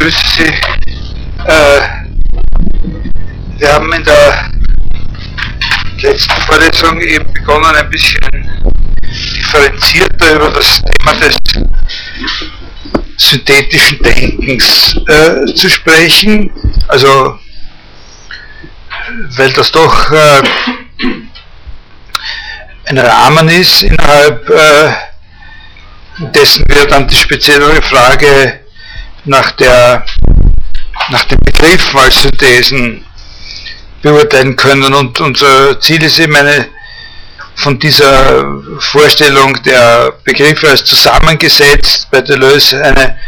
begrüße Sie. Äh, wir haben in der letzten Vorlesung eben begonnen, ein bisschen differenzierter über das Thema des synthetischen Denkens äh, zu sprechen. Also, weil das doch äh, ein Rahmen ist, innerhalb äh, dessen wir dann die speziellere Frage nach, der, nach als Synthesen beurteilen können. Und unser Ziel ist eben eine von dieser Vorstellung der Begriffe als zusammengesetzt bei Deleuze eine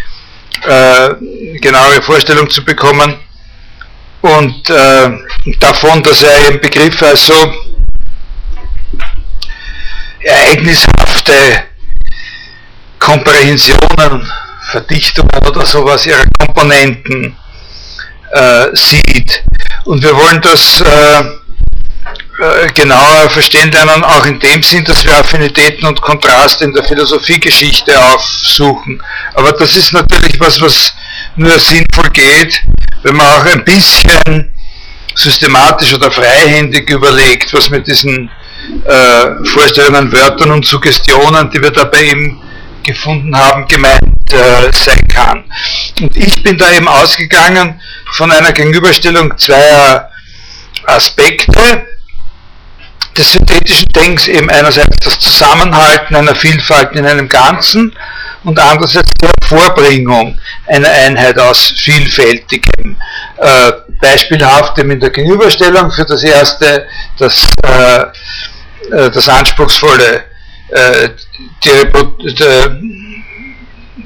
äh, genauere Vorstellung zu bekommen und äh, davon, dass er eben Begriffe als so ereignishafte Komprehensionen, Verdichtungen oder sowas ihrer Komponenten äh, sieht. Und wir wollen das äh, äh, genauer verstehen lernen, auch in dem Sinn, dass wir Affinitäten und Kontraste in der Philosophiegeschichte aufsuchen. Aber das ist natürlich was, was nur sinnvoll geht, wenn man auch ein bisschen systematisch oder freihändig überlegt, was mit diesen äh, Vorstellungen, Wörtern und Suggestionen, die wir dabei eben gefunden haben, gemeint äh, sein kann. Und ich bin da eben ausgegangen von einer Gegenüberstellung zweier Aspekte des synthetischen Denkens, eben einerseits das Zusammenhalten einer Vielfalt in einem Ganzen und andererseits die Hervorbringung einer Einheit aus Vielfältigem. Äh, beispielhaft in der Gegenüberstellung für das erste das, äh, äh das anspruchsvolle äh, die,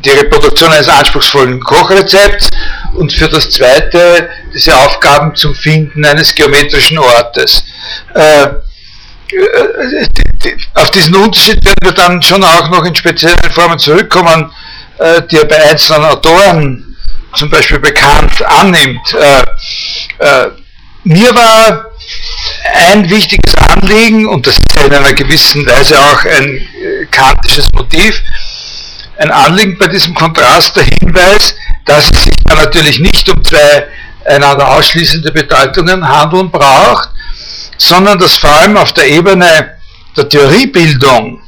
die, Reproduktion eines anspruchsvollen Kochrezepts und für das zweite diese Aufgaben zum Finden eines geometrischen Ortes. Äh, auf diesen Unterschied werden wir dann schon auch noch in speziellen Formen zurückkommen, äh, die er bei einzelnen Autoren zum Beispiel bekannt annimmt. mir war ein wichtiges Anliegen, und das ist in einer gewissen Weise auch ein äh, kantisches Motiv, ein Anliegen bei diesem Kontrast der Hinweis, dass es sich da natürlich nicht um zwei einander ausschließende Bedeutungen handeln braucht, sondern dass vor allem auf der Ebene der Theoriebildung,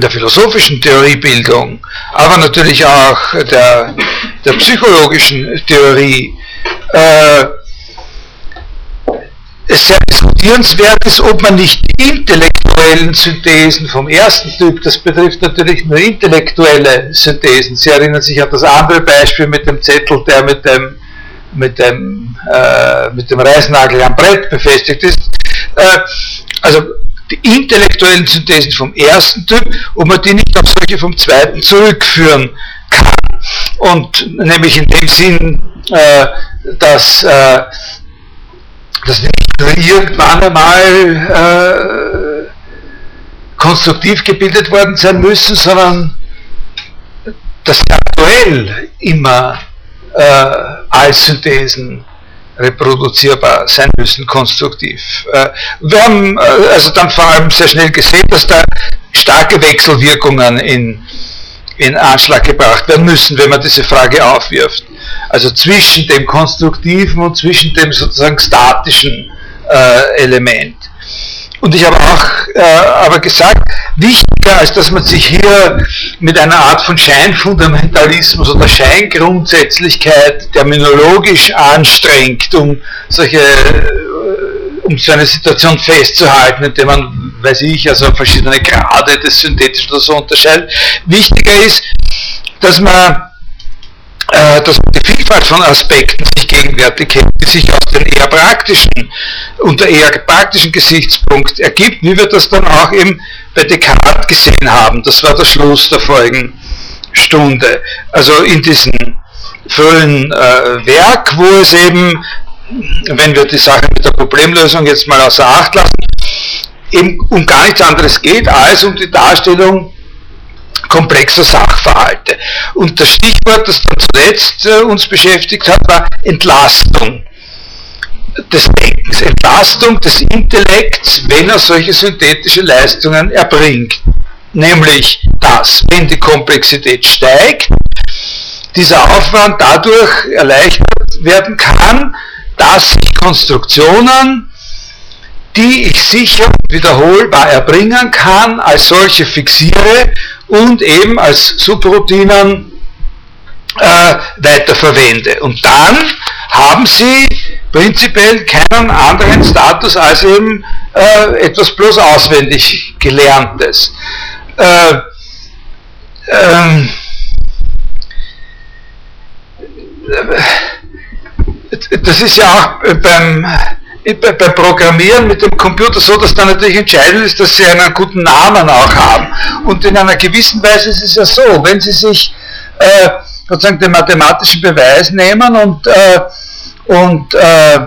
der philosophischen Theoriebildung, aber natürlich auch der, der psychologischen Theorie, äh, es sehr diskutierenswert ist, ob man nicht die intellektuellen Synthesen vom ersten Typ, das betrifft natürlich nur intellektuelle Synthesen. Sie erinnern sich an das andere Beispiel mit dem Zettel, der mit dem, mit dem, äh, mit dem Reißnagel am Brett befestigt ist. Äh, also die intellektuellen Synthesen vom ersten Typ, ob man die nicht auf solche vom zweiten zurückführen kann. Und nämlich in dem Sinn, äh, dass äh, das nicht nur irgendwann einmal äh, konstruktiv gebildet worden sein müssen, sondern dass sie aktuell immer äh, als Synthesen reproduzierbar sein müssen, konstruktiv. Äh, wir haben äh, also dann vor allem sehr schnell gesehen, dass da starke Wechselwirkungen in, in Anschlag gebracht werden müssen, wenn man diese Frage aufwirft. Also zwischen dem konstruktiven und zwischen dem sozusagen statischen äh, Element. Und ich habe auch äh, aber gesagt, wichtiger als dass man sich hier mit einer Art von Scheinfundamentalismus oder Scheingrundsätzlichkeit terminologisch anstrengt, um solche äh, um so eine Situation festzuhalten, indem man, weiß ich, also verschiedene Grade des Synthetischen oder so unterscheidet. Wichtiger ist, dass man dass die Vielfalt von Aspekten sich gegenwärtig hält, die sich aus dem eher praktischen, unter eher praktischen Gesichtspunkt ergibt, wie wir das dann auch eben bei Descartes gesehen haben. Das war der Schluss der vorigen Stunde. Also in diesem frühen äh, Werk, wo es eben, wenn wir die Sache mit der Problemlösung jetzt mal außer Acht lassen, eben um gar nichts anderes geht, als um die Darstellung komplexer Sachverhalte. Und das Stichwort, das dann zuletzt äh, uns beschäftigt hat, war Entlastung des Denkens, Entlastung des Intellekts, wenn er solche synthetische Leistungen erbringt. Nämlich, dass, wenn die Komplexität steigt, dieser Aufwand dadurch erleichtert werden kann, dass ich Konstruktionen, die ich sicher wiederholbar erbringen kann, als solche fixiere und eben als Subroutinen äh, weiterverwende. Und dann haben sie prinzipiell keinen anderen Status als eben äh, etwas bloß auswendig Gelerntes. Äh, ähm, das ist ja auch beim, beim Programmieren mit dem Computer so, dass dann natürlich entscheidend ist, dass Sie einen guten Namen auch haben. Und in einer gewissen Weise ist es ja so, wenn Sie sich äh, sozusagen den mathematischen Beweis nehmen und, äh, und, äh,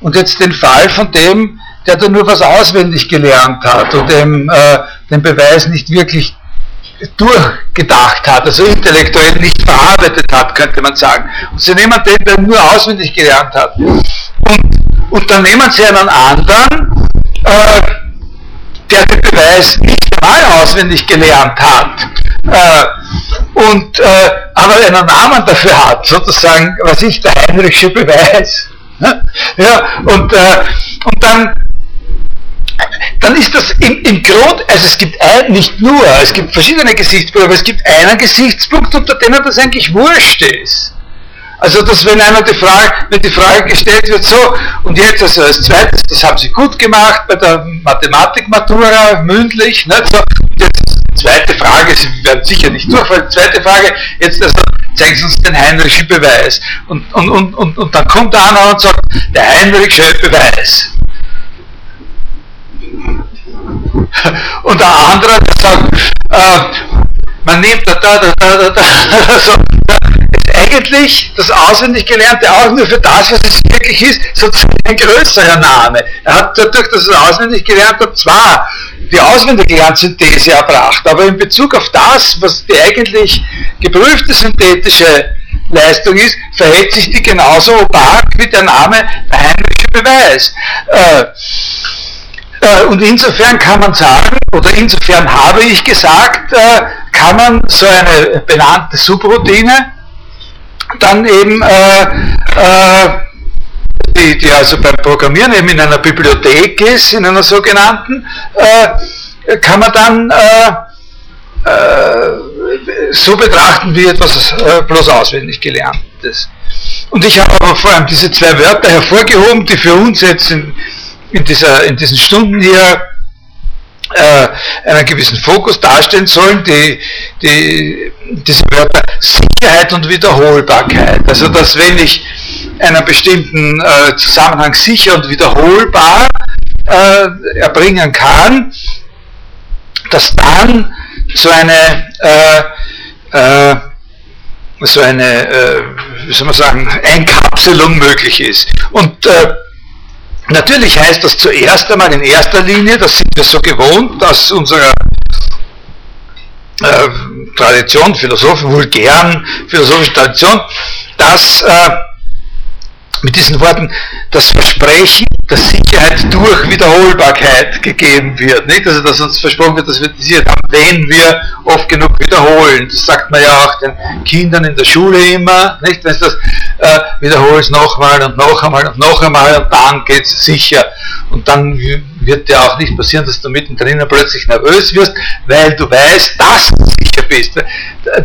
und jetzt den Fall von dem, der da nur was auswendig gelernt hat und dem, äh, den Beweis nicht wirklich durchgedacht hat, also intellektuell nicht verarbeitet hat, könnte man sagen. Und sie nehmen den, der nur auswendig gelernt hat. Und, dann nehmen sie einen anderen, äh, der den Beweis nicht einmal auswendig gelernt hat, äh, und, äh, aber einen Namen dafür hat, sozusagen, was ich, der Heinrichsche Beweis. ja, und, äh, und dann dann ist das im, im Grund, also es gibt ein, nicht nur, es gibt verschiedene Gesichtspunkte, aber es gibt einen Gesichtspunkt, unter dem das eigentlich wurscht ist. Also, dass wenn einer die Frage, wenn die Frage gestellt wird, so, und jetzt also als zweites, das haben Sie gut gemacht bei der Mathematik-Matura, mündlich, nicht so, jetzt zweite Frage, Sie werden sicher nicht durchfallen, zweite Frage, jetzt also, zeigen Sie uns den Heinrichschen Beweis. Und, und, und, und, und dann kommt einer und sagt, der Heinrichsche Beweis. Und der andere, der sagt, äh, man nimmt da, da, da, da, da, so, ist eigentlich das auswendig Gelernte auch nur für das, was es wirklich ist, sozusagen ein größerer Name. Er hat dadurch, dass er auswendig gelernt hat, zwar die auswendig gelernte Synthese erbracht, aber in Bezug auf das, was die eigentlich geprüfte synthetische Leistung ist, verhält sich die genauso opak wie der Name der heimliche Beweis. Äh, äh, und insofern kann man sagen, oder insofern habe ich gesagt, äh, kann man so eine benannte Subroutine dann eben, äh, die, die, also beim Programmieren eben in einer Bibliothek ist, in einer sogenannten, kann man dann so betrachten wie etwas bloß auswendig gelerntes. Und ich habe aber vor allem diese zwei Wörter hervorgehoben, die für uns jetzt in, in, dieser, in diesen Stunden hier äh, einen gewissen Fokus darstellen sollen, die, die, diese Wörter Sicherheit und Wiederholbarkeit. Also dass wenn ich einen bestimmten äh, Zusammenhang sicher und wiederholbar äh, erbringen kann, dass dann so eine äh, äh, so eine, äh, wie soll man sagen, Einkapselung möglich ist. Und äh, Natürlich heißt das zuerst einmal in erster Linie, das sind wir so gewohnt aus unserer äh, Tradition, Philosophen, vulgären philosophischen Tradition, dass äh, mit diesen Worten das Versprechen dass Sicherheit durch Wiederholbarkeit gegeben wird. Nicht? Also dass uns versprochen wird, dass wir die Sicherheit haben, wenn wir oft genug wiederholen. Das sagt man ja auch den Kindern in der Schule immer. Nicht? Wenn das äh, wiederholst nochmal und noch einmal und noch einmal und dann geht es sicher. Und dann wird dir auch nicht passieren, dass du mittendrin plötzlich nervös wirst, weil du weißt, dass du sicher bist.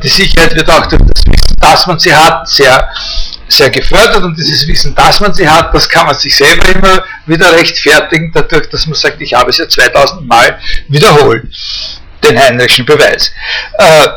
Die Sicherheit wird auch durch das Wissen, dass man sie hat, sehr sehr gefördert und dieses Wissen, dass man sie hat, das kann man sich selber immer wieder rechtfertigen, dadurch, dass man sagt, ich habe es ja 2000 Mal wiederholt, den Heinrichschen Beweis. Äh,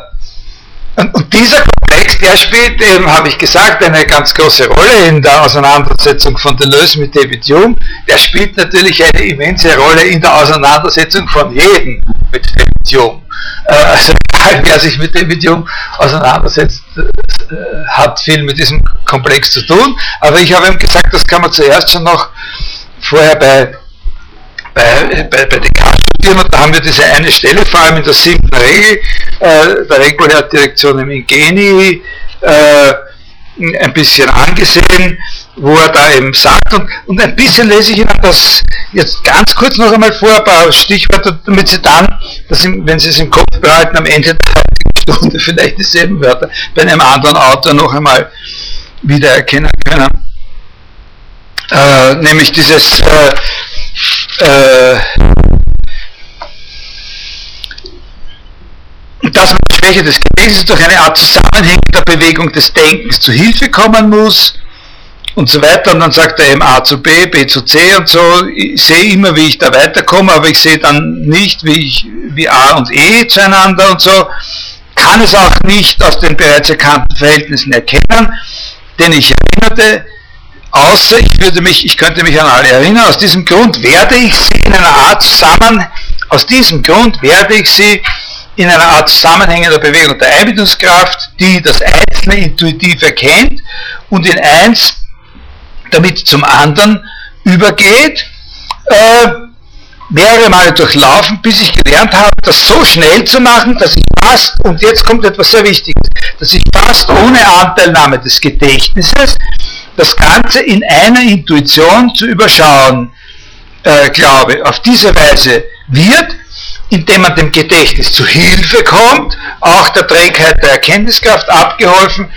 und, dieser Komplex, der spielt eben, habe ich gesagt, eine ganz große Rolle in der Auseinandersetzung von Deleuze mit David Hume. Der spielt natürlich eine immense Rolle in der Auseinandersetzung von jedem mit David Hume. Äh, also egal, wer sich mit David Hume auseinandersetzt, äh, hat viel mit diesem Komplex zu tun. Aber ich habe ihm gesagt, das kann man zuerst schon noch vorher bei, bei, bei, bei studieren. Und da haben wir diese eine Stelle, vor allem in der siebten Regel, äh, der Regulärdirektion im Ingeni, äh, ein bisschen angesehen, wo er da eben sagt, und, und ein bisschen lese ich Ihnen das jetzt ganz kurz noch einmal vor, ein paar Stichworte, damit Sie dann, dass Sie, wenn Sie es im Kopf behalten, am Ende der Stunde vielleicht dieselben Wörter bei einem anderen Autor noch einmal wiedererkennen können. Äh, nämlich dieses äh, äh, dass man die Schwäche des Gedächtnisses durch eine Art zusammenhängender Bewegung des Denkens zu Hilfe kommen muss und so weiter. Und dann sagt er eben A zu B, B zu C und so. Ich sehe immer, wie ich da weiterkomme, aber ich sehe dann nicht, wie, ich, wie A und E zueinander und so. Kann es auch nicht aus den bereits erkannten Verhältnissen erkennen, denn ich erinnerte, außer ich würde mich, ich könnte mich an alle erinnern, aus diesem Grund werde ich sie in einer Art zusammen, aus diesem Grund werde ich sie in einer Art zusammenhängender Bewegung der Einbildungskraft, die das Einzelne intuitiv erkennt und in eins damit zum anderen übergeht, äh, mehrere Male durchlaufen, bis ich gelernt habe, das so schnell zu machen, dass ich fast, und jetzt kommt etwas sehr Wichtiges, dass ich fast ohne Anteilnahme des Gedächtnisses das Ganze in einer Intuition zu überschauen äh, glaube. Auf diese Weise wird indem man dem Gedächtnis zu Hilfe kommt, auch der Trägheit der Erkenntniskraft abgeholfen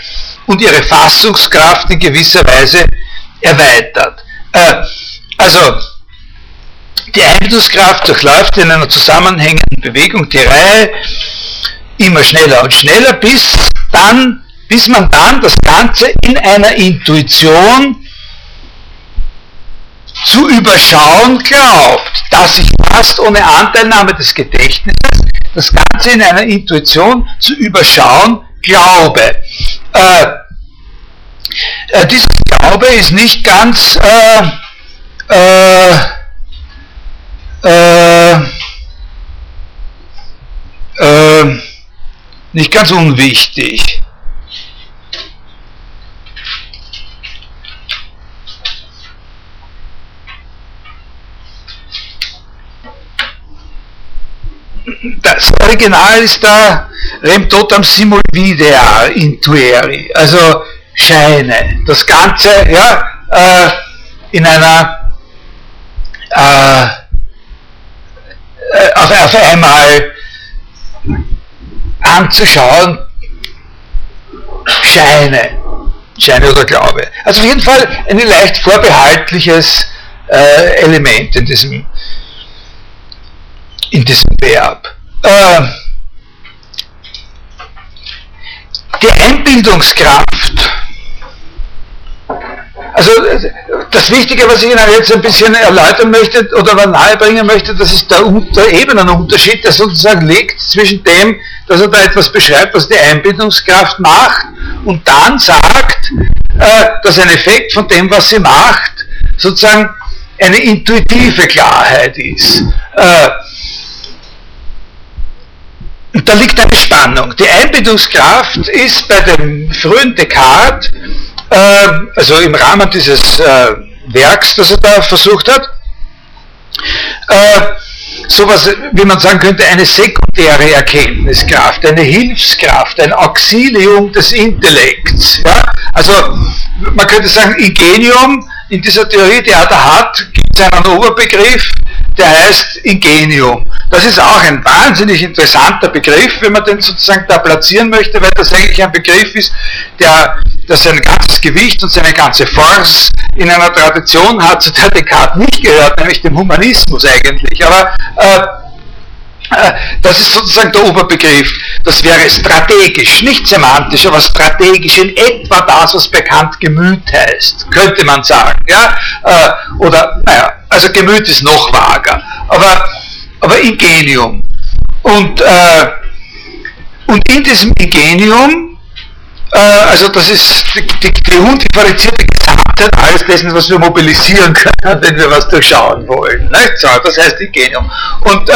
und ihre Fassungskraft in gewisser Weise erweitert. Äh, also, die Einbildungskraft durchläuft in einer zusammenhängenden Bewegung die Reihe immer schneller und schneller, bis dann, bis man dann das Ganze in einer Intuition zu überschauen glaubt, dass ich fast ohne Anteilnahme des Gedächtnisses das Ganze in einer Intuition zu überschauen glaube. Äh, äh, dieser Glaube ist nicht ganz äh, äh, äh, äh nicht ganz unwichtig. das Original ist da rem totam simul videa intueri, also Scheine. Das Ganze ja, äh, in einer äh, äh auf, auf einmal anzuschauen, Scheine. Scheine oder Glaube. Also auf jeden Fall ein leicht vorbehaltliches äh, Element in diesem in diesem Verb. Äh, die Einbildungskraft. Also das Wichtige, was ich Ihnen jetzt ein bisschen erläutern möchte oder nahebringen möchte, das ist der, der Ebenenunterschied, der sozusagen liegt zwischen dem, dass er da etwas beschreibt, was die Einbildungskraft macht und dann sagt, äh, dass ein Effekt von dem, was sie macht, sozusagen eine intuitive Klarheit ist. Äh, und da liegt eine Spannung. Die Einbildungskraft ist bei dem frühen Descartes, äh, also im Rahmen dieses äh, Werks, das er da versucht hat, äh, sowas, wie man sagen könnte, eine sekundäre Erkenntniskraft, eine Hilfskraft, ein Auxilium des Intellekts. Ja? Also man könnte sagen, Ingenium in dieser Theorie, die er da hat, gibt es einen Oberbegriff, der heißt Ingenium. Das ist auch ein wahnsinnig interessanter Begriff, wenn man den sozusagen da platzieren möchte, weil das eigentlich ein Begriff ist, der, der sein ganzes Gewicht und seine ganze Force in einer Tradition hat, zu der Descartes nicht gehört, nämlich dem Humanismus eigentlich. Aber äh, das ist sozusagen der Oberbegriff. Das wäre strategisch, nicht semantisch, aber strategisch in etwa das, was bekannt Gemüt heißt, könnte man sagen. Ja? Äh, oder, naja, also Gemüt ist noch vager. Aber aber Ingenium. Und, äh, und in diesem Ingenium, äh, also das ist die, die, die undifferenzierte Gesamtheit alles dessen, was wir mobilisieren können, wenn wir was durchschauen wollen. Nicht? So, das heißt Ingenium. Und, äh,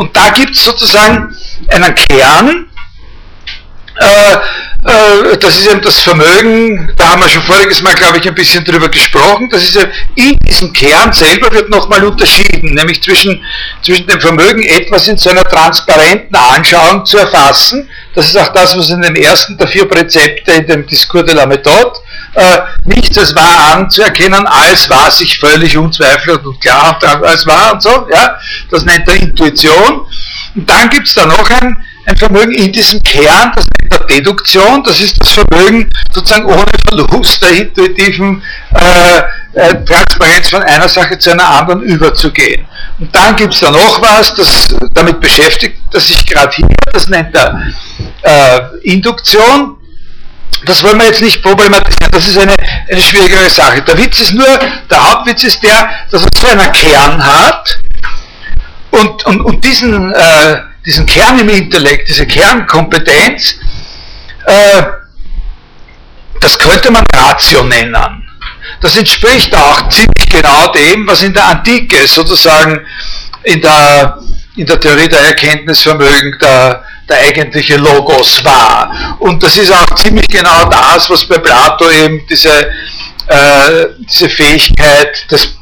und da gibt es sozusagen einen Kern, äh, äh, das ist eben das Vermögen, da haben wir schon voriges Mal, glaube ich, ein bisschen drüber gesprochen, das ist ja, in diesem Kern selber wird nochmal unterschieden, nämlich zwischen, zwischen dem Vermögen, etwas in so einer transparenten Anschauung zu erfassen, das ist auch das, was in dem ersten der vier Präzepte in dem Discours de la Méthode, äh, nichts als wahr anzuerkennen, als war sich völlig unzweifelhaft und klar als wahr und so, ja, das nennt er Intuition. Und dann gibt es da noch ein, ein Vermögen in diesem Kern, das nennt er Deduktion, das ist das Vermögen sozusagen ohne Verlust der intuitiven äh, äh, Transparenz von einer Sache zu einer anderen überzugehen. Und dann gibt es da noch was, das damit beschäftigt, das sich gerade hier, das nennt er äh, Induktion. Das wollen wir jetzt nicht problematisieren, das ist eine, eine schwierigere Sache. Der Witz ist nur, der Hauptwitz ist der, dass er so einen Kern hat und, und, und diesen, äh, diesen Kern im Intellekt, diese Kernkompetenz, äh, das könnte man Ratio nennen. Das entspricht auch ziemlich genau dem, was in der Antike sozusagen in der, in der Theorie der Erkenntnisvermögen der, der eigentliche Logos war. Und das ist auch ziemlich genau das, was bei Plato eben diese, äh, diese Fähigkeit des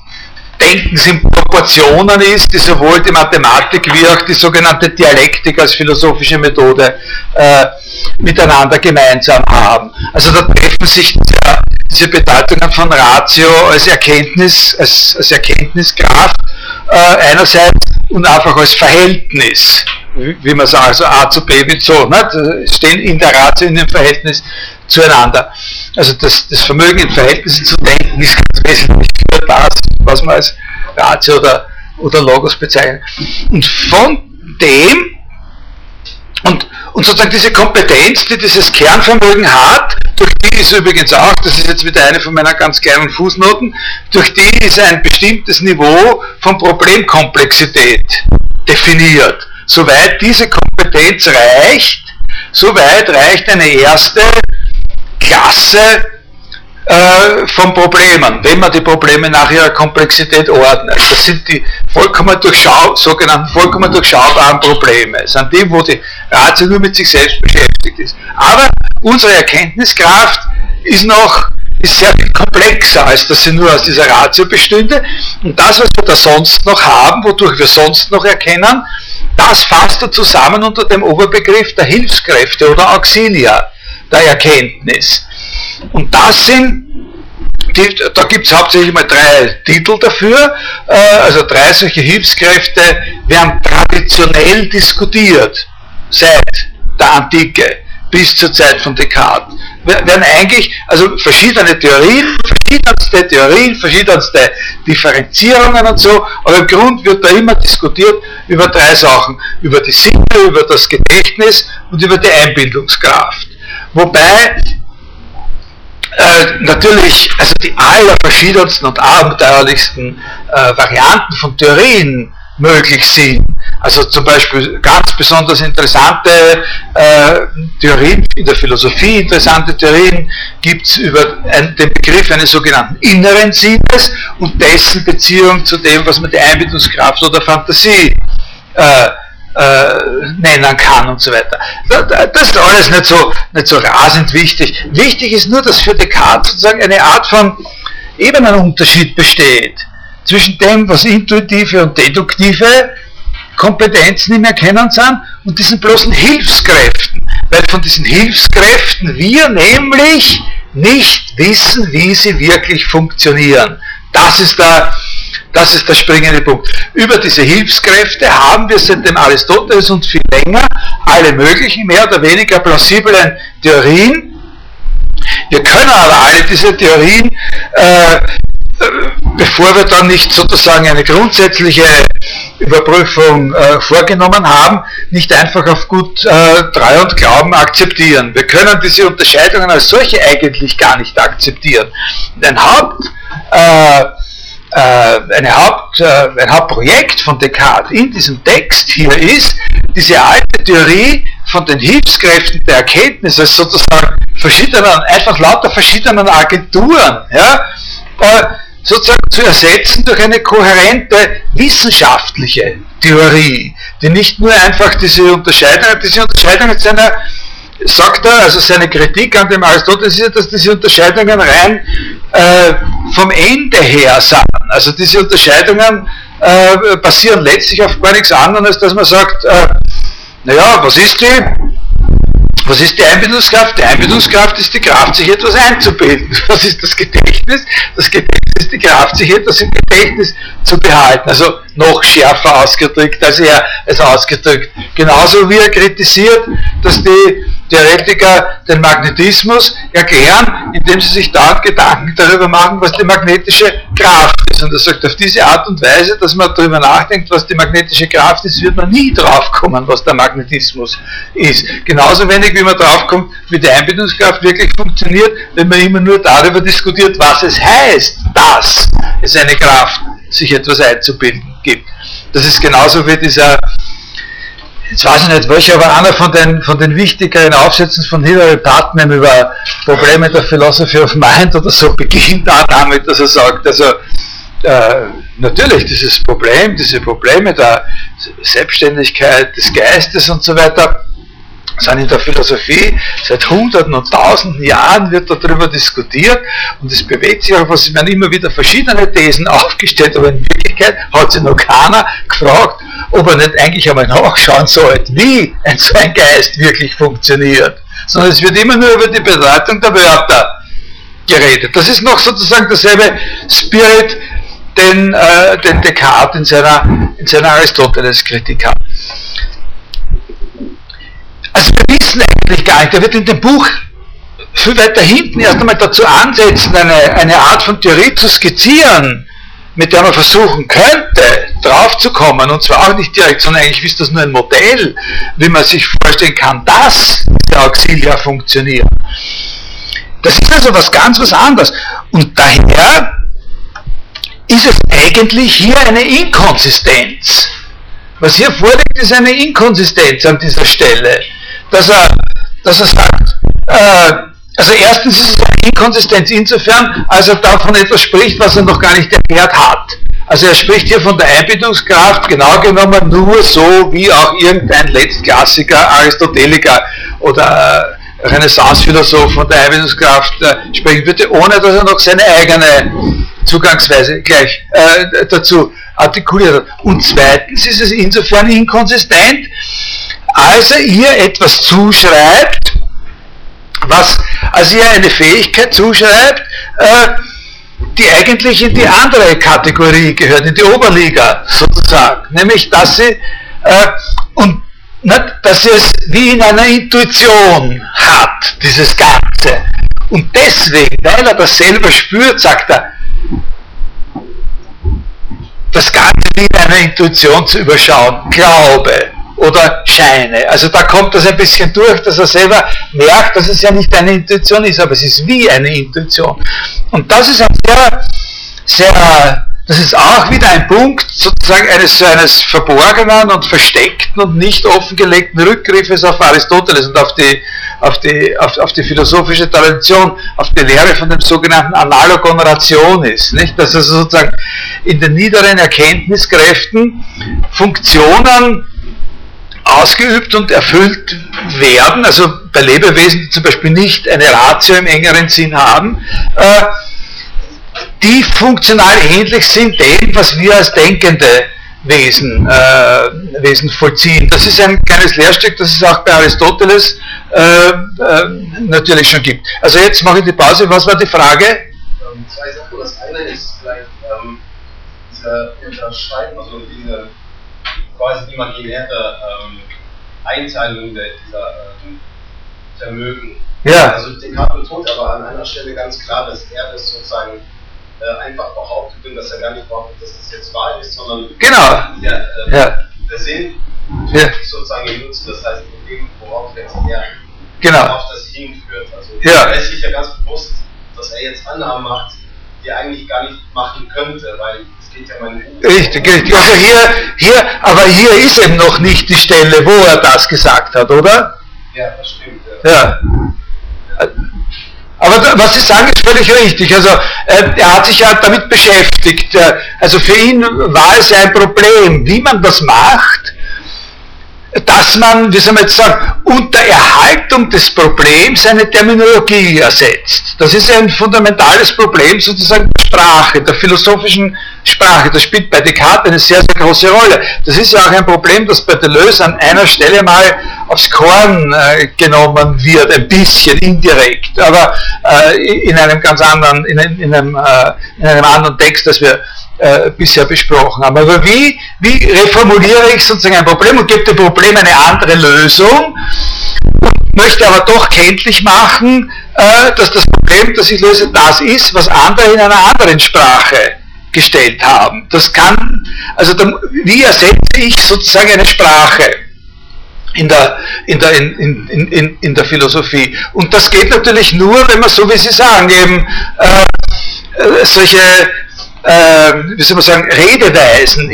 Denkens in Proportionen ist, die sowohl die Mathematik wie auch die sogenannte Dialektik als philosophische Methode äh, miteinander gemeinsam haben. Also da treffen sich diese, diese Bedeutungen von Ratio als Erkenntnis, als, als Erkenntniskraft äh, einerseits und einfach als Verhältnis, wie man sagt, also A zu B mit so, ne? stehen in der Ratio in dem Verhältnis zueinander. Also das, das Vermögen in Verhältnissen zu denken ist ganz wesentlich für das, was man als Ratio oder, oder Logos bezeichnet. Und von dem und, und sozusagen diese Kompetenz, die dieses Kernvermögen hat, durch die ist übrigens auch, das ist jetzt wieder eine von meiner ganz kleinen Fußnoten, durch die ist ein bestimmtes Niveau von Problemkomplexität definiert. Soweit diese Kompetenz reicht, soweit reicht eine erste Klasse äh, von Problemen, wenn man die Probleme nach ihrer Komplexität ordnet. Das sind die vollkommen durchschau sogenannten vollkommen durchschaubaren Probleme. Das sind die, wo die Ratio nur mit sich selbst beschäftigt ist. Aber unsere Erkenntniskraft ist noch ist sehr viel komplexer, als dass sie nur aus dieser Ratio bestünde. Und das, was wir da sonst noch haben, wodurch wir sonst noch erkennen, das fasst er zusammen unter dem Oberbegriff der Hilfskräfte oder Auxilia der Erkenntnis. Und das sind, die, da gibt es hauptsächlich mal drei Titel dafür, äh, also drei solche Hilfskräfte werden traditionell diskutiert seit der Antike bis zur Zeit von Descartes. Werden eigentlich, also verschiedene Theorien, verschiedenste Theorien, verschiedenste Differenzierungen und so, aber im Grund wird da immer diskutiert über drei Sachen, über die Sinne, über das Gedächtnis und über die Einbildungskraft. Wobei äh, natürlich, also die allerverschiedensten und abenteuerlichsten äh, Varianten von Theorien möglich sind. Also zum Beispiel ganz besonders interessante äh, Theorien in der Philosophie, interessante Theorien gibt es über ein, den Begriff eines sogenannten inneren Sinnes und dessen Beziehung zu dem, was man die Einbildungskraft oder Fantasie äh, äh, nennen kann und so weiter. Das ist alles nicht so, nicht so rasend wichtig. Wichtig ist nur, dass für Descartes sozusagen eine Art von Ebenenunterschied besteht zwischen dem, was intuitive und deduktive Kompetenzen im Erkennen sind und diesen bloßen Hilfskräften. Weil von diesen Hilfskräften wir nämlich nicht wissen, wie sie wirklich funktionieren. Das ist der, das ist der springende Punkt. Über diese Hilfskräfte haben wir seit dem Aristoteles und viel länger alle möglichen, mehr oder weniger plausiblen Theorien. Wir können aber alle diese Theorien, äh, bevor wir dann nicht sozusagen eine grundsätzliche Überprüfung äh, vorgenommen haben, nicht einfach auf gut äh, Treu und Glauben akzeptieren. Wir können diese Unterscheidungen als solche eigentlich gar nicht akzeptieren. Ein Haupt, äh, äh, eine Haupt, äh, ein Hauptprojekt von Descartes in diesem Text hier ist, diese alte Theorie von den Hilfskräften der Erkenntnis als sozusagen verschiedenen, einfach lauter verschiedenen Agenturen, ja, äh, sozusagen zu ersetzen durch eine kohärente wissenschaftliche Theorie, die nicht nur einfach diese Unterscheidung, diese Unterscheidung in seiner sagt er, also seine Kritik an dem Aristoteles ist, dass diese Unterscheidungen rein äh, vom Ende her sind. Also diese Unterscheidungen äh, basieren letztlich auf gar nichts anderes, als dass man sagt, äh, naja, was ist die? Was ist die Einbildungskraft? Die Einbildungskraft ist die Kraft, sich etwas einzubilden. Was ist das Gedächtnis? Das Gedächtnis ist die Kraft, sich etwas im Gedächtnis zu behalten. Also noch schärfer ausgedrückt, als er es ausgedrückt. Genauso wie er kritisiert, dass die Theoretiker den Magnetismus erklären, indem sie sich dort Gedanken darüber machen, was die magnetische Kraft ist. Und er sagt, auf diese Art und Weise, dass man darüber nachdenkt, was die magnetische Kraft ist, wird man nie draufkommen, was der Magnetismus ist. Genauso wenig, wie man draufkommt, wie die Einbindungskraft wirklich funktioniert, wenn man immer nur darüber diskutiert, was es heißt, dass es eine Kraft, sich etwas einzubilden gibt. Das ist genauso wie dieser jetzt weiß ich nicht welcher, aber einer von den, von den wichtigeren Aufsätzen von Hilary Putnam über Probleme der Philosophy of Mind oder so beginnt da damit, dass er sagt, also äh, natürlich dieses Problem, diese Probleme der Selbstständigkeit des Geistes und so weiter, sind in der Philosophie seit Hunderten und Tausenden Jahren wird darüber diskutiert und es bewegt sich auch, was werden immer wieder verschiedene Thesen aufgestellt, aber in Wirklichkeit hat sich noch keiner gefragt, ob er nicht eigentlich einmal nachschauen sollte, wie ein so ein Geist wirklich funktioniert. Sondern es wird immer nur über die Bedeutung der Wörter geredet. Das ist noch sozusagen derselbe Spirit, den, äh, den Descartes in seiner, in seiner Aristoteles-Kritik hat. Also wir wissen eigentlich gar nicht, er wird in dem Buch viel weiter hinten erst einmal dazu ansetzen, eine, eine Art von Theorie zu skizzieren, mit der man versuchen könnte, draufzukommen, und zwar auch nicht direkt, sondern eigentlich ist das nur ein Modell, wie man sich vorstellen kann, dass der Auxilia funktioniert. Das ist also was ganz was anderes. Und daher ist es eigentlich hier eine Inkonsistenz. Was hier vorliegt, ist eine Inkonsistenz an dieser Stelle. Dass er, dass er sagt, äh, also erstens ist es eine Inkonsistenz insofern, als er davon etwas spricht, was er noch gar nicht erklärt hat. Also er spricht hier von der Einbildungskraft, genau genommen nur so, wie auch irgendein Letztklassiker, Aristoteliker oder äh, Renaissance-Philosoph von der Einbildungskraft äh, sprechen würde, ohne dass er noch seine eigene Zugangsweise gleich äh, dazu artikuliert hat. Und zweitens ist es insofern inkonsistent, als er ihr etwas zuschreibt, was als ihr eine Fähigkeit zuschreibt, äh, die eigentlich in die andere Kategorie gehört, in die Oberliga sozusagen, nämlich dass sie äh, und nicht, dass sie es wie in einer Intuition hat, dieses Ganze. Und deswegen, weil er das selber spürt, sagt er, das Ganze wie in einer Intuition zu überschauen, Glaube, oder Scheine. Also da kommt das ein bisschen durch, dass er selber merkt, dass es ja nicht eine Intuition ist, aber es ist wie eine Intuition. Und das ist ein sehr, sehr, das ist auch wieder ein Punkt sozusagen eines, eines verborgenen und versteckten und nicht offengelegten Rückgriffes auf Aristoteles und auf die, auf die, auf, auf die philosophische Tradition, auf die Lehre von dem sogenannten Analogon Rationis, nicht? Dass also sozusagen in den niederen Erkenntniskräften Funktionen ausgeübt und erfüllt werden, also bei Lebewesen, die zum Beispiel nicht eine Ratio im engeren Sinn haben, äh, die funktional ähnlich sind dem, was wir als denkende Wesen, äh, Wesen vollziehen. Das ist ein kleines Lehrstück, das es auch bei Aristoteles äh, äh, natürlich schon gibt. Also jetzt mache ich die Pause. Was war die Frage? Ähm, zwei Sachen. Das eine ist vielleicht ähm, diese Unterscheidung, also diese quasi imaginäre ähm, Einteilung der, dieser ähm, Vermögen. Ja. Also Descartes betont aber an einer Stelle ganz klar, dass er das sozusagen äh, einfach behauptet und dass er gar nicht behauptet, dass das jetzt wahr ist, sondern genau. der, äh, ja. der Sinn ja. sozusagen genutzt, das heißt in dem, worauf jetzt er genau. auf das hinführt. Also ja. er ist sich ja ganz bewusst, dass er jetzt Annahmen macht, die er eigentlich gar nicht machen könnte, weil Richtig, richtig. Also hier, hier, aber hier ist eben noch nicht die Stelle, wo er das gesagt hat, oder? Ja, das stimmt. Ja. ja. Aber was Sie sagen, ist völlig richtig. Also äh, er hat sich ja damit beschäftigt. Also für ihn war es ein Problem, wie man das macht, dass man, wie soll man jetzt sagen, unter Erhaltung des Problems eine Terminologie ersetzt. Das ist ein fundamentales Problem sozusagen der Sprache, der philosophischen Sprache. Das spielt bei Descartes eine sehr, sehr große Rolle. Das ist ja auch ein Problem, das bei Deleuze an einer Stelle mal aufs Korn äh, genommen wird, ein bisschen indirekt, aber äh, in einem ganz anderen, in, in, einem, äh, in einem anderen Text, das wir äh, bisher besprochen haben. Aber wie, wie reformuliere ich sozusagen ein Problem und gebe dem Problem eine andere Lösung möchte aber doch kenntlich machen, äh, dass das Problem, das ich löse, das ist, was andere in einer anderen Sprache gestellt haben. Das kann, also wie ersetze ich sozusagen eine Sprache? in der, in, der, in, in, in, in der Philosophie. Und das geht natürlich nur, wenn man so wie Sie sagen, eben äh, äh solche äh, wie soll man sagen, Redeweisen,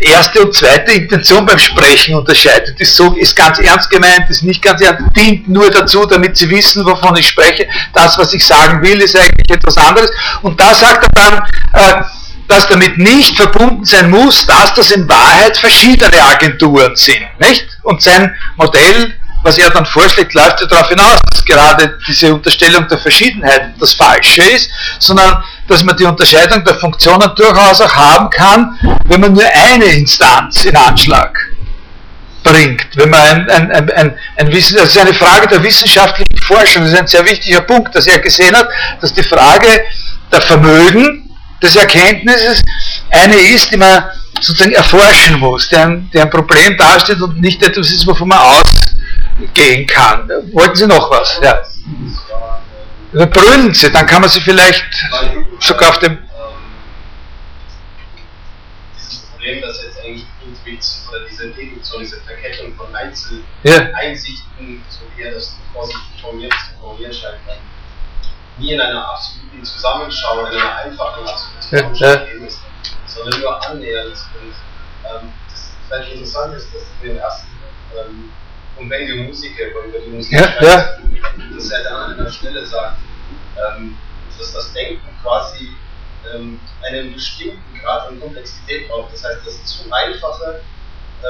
erste und zweite Intention beim Sprechen unterscheidet. Ist, so, ist ganz ernst gemeint, ist nicht ganz ernst, dient nur dazu, damit Sie wissen, wovon ich spreche. Das, was ich sagen will, ist eigentlich etwas anderes. Und da sagt er dann, äh, dass damit nicht verbunden sein muss, dass das in Wahrheit verschiedene Agenturen sind. Nicht? Und sein Modell was er dann vorschlägt, läuft ja darauf hinaus, dass gerade diese Unterstellung der Verschiedenheit das Falsche ist, sondern dass man die Unterscheidung der Funktionen durchaus auch haben kann, wenn man nur eine Instanz in Anschlag bringt. Wenn man ein, ein, ein, ein, ein Wissen, das ist eine Frage der wissenschaftlichen Forschung, das ist ein sehr wichtiger Punkt, dass er gesehen hat, dass die Frage der Vermögen des Erkenntnisses eine ist, die man sozusagen erforschen muss, der ein, der ein Problem darstellt und nicht etwas ist, wovon man aus gehen kann. Wollten Sie noch was? Ja. Überbrüllen Sie, dann kann man Sie vielleicht sogar auf dem. Dieses Problem, dass jetzt eigentlich oder diese Deduktion, diese Verkettung von Einzel ja. Einsichten, so wie er das vorsichtig formuliert, zu formulieren scheint, nie in einer absoluten Zusammenschau, in einer einfachen absoluten ja. ja. ist, sondern nur annähernd. Und ähm, das vielleicht interessant ist, dass in den ersten ähm, und wenn die Musiker über die Musik ja, ja. dass er dann an einer Stelle sagt, ähm, dass das Denken quasi ähm, einen bestimmten Grad an Komplexität braucht. Das heißt, das zu einfache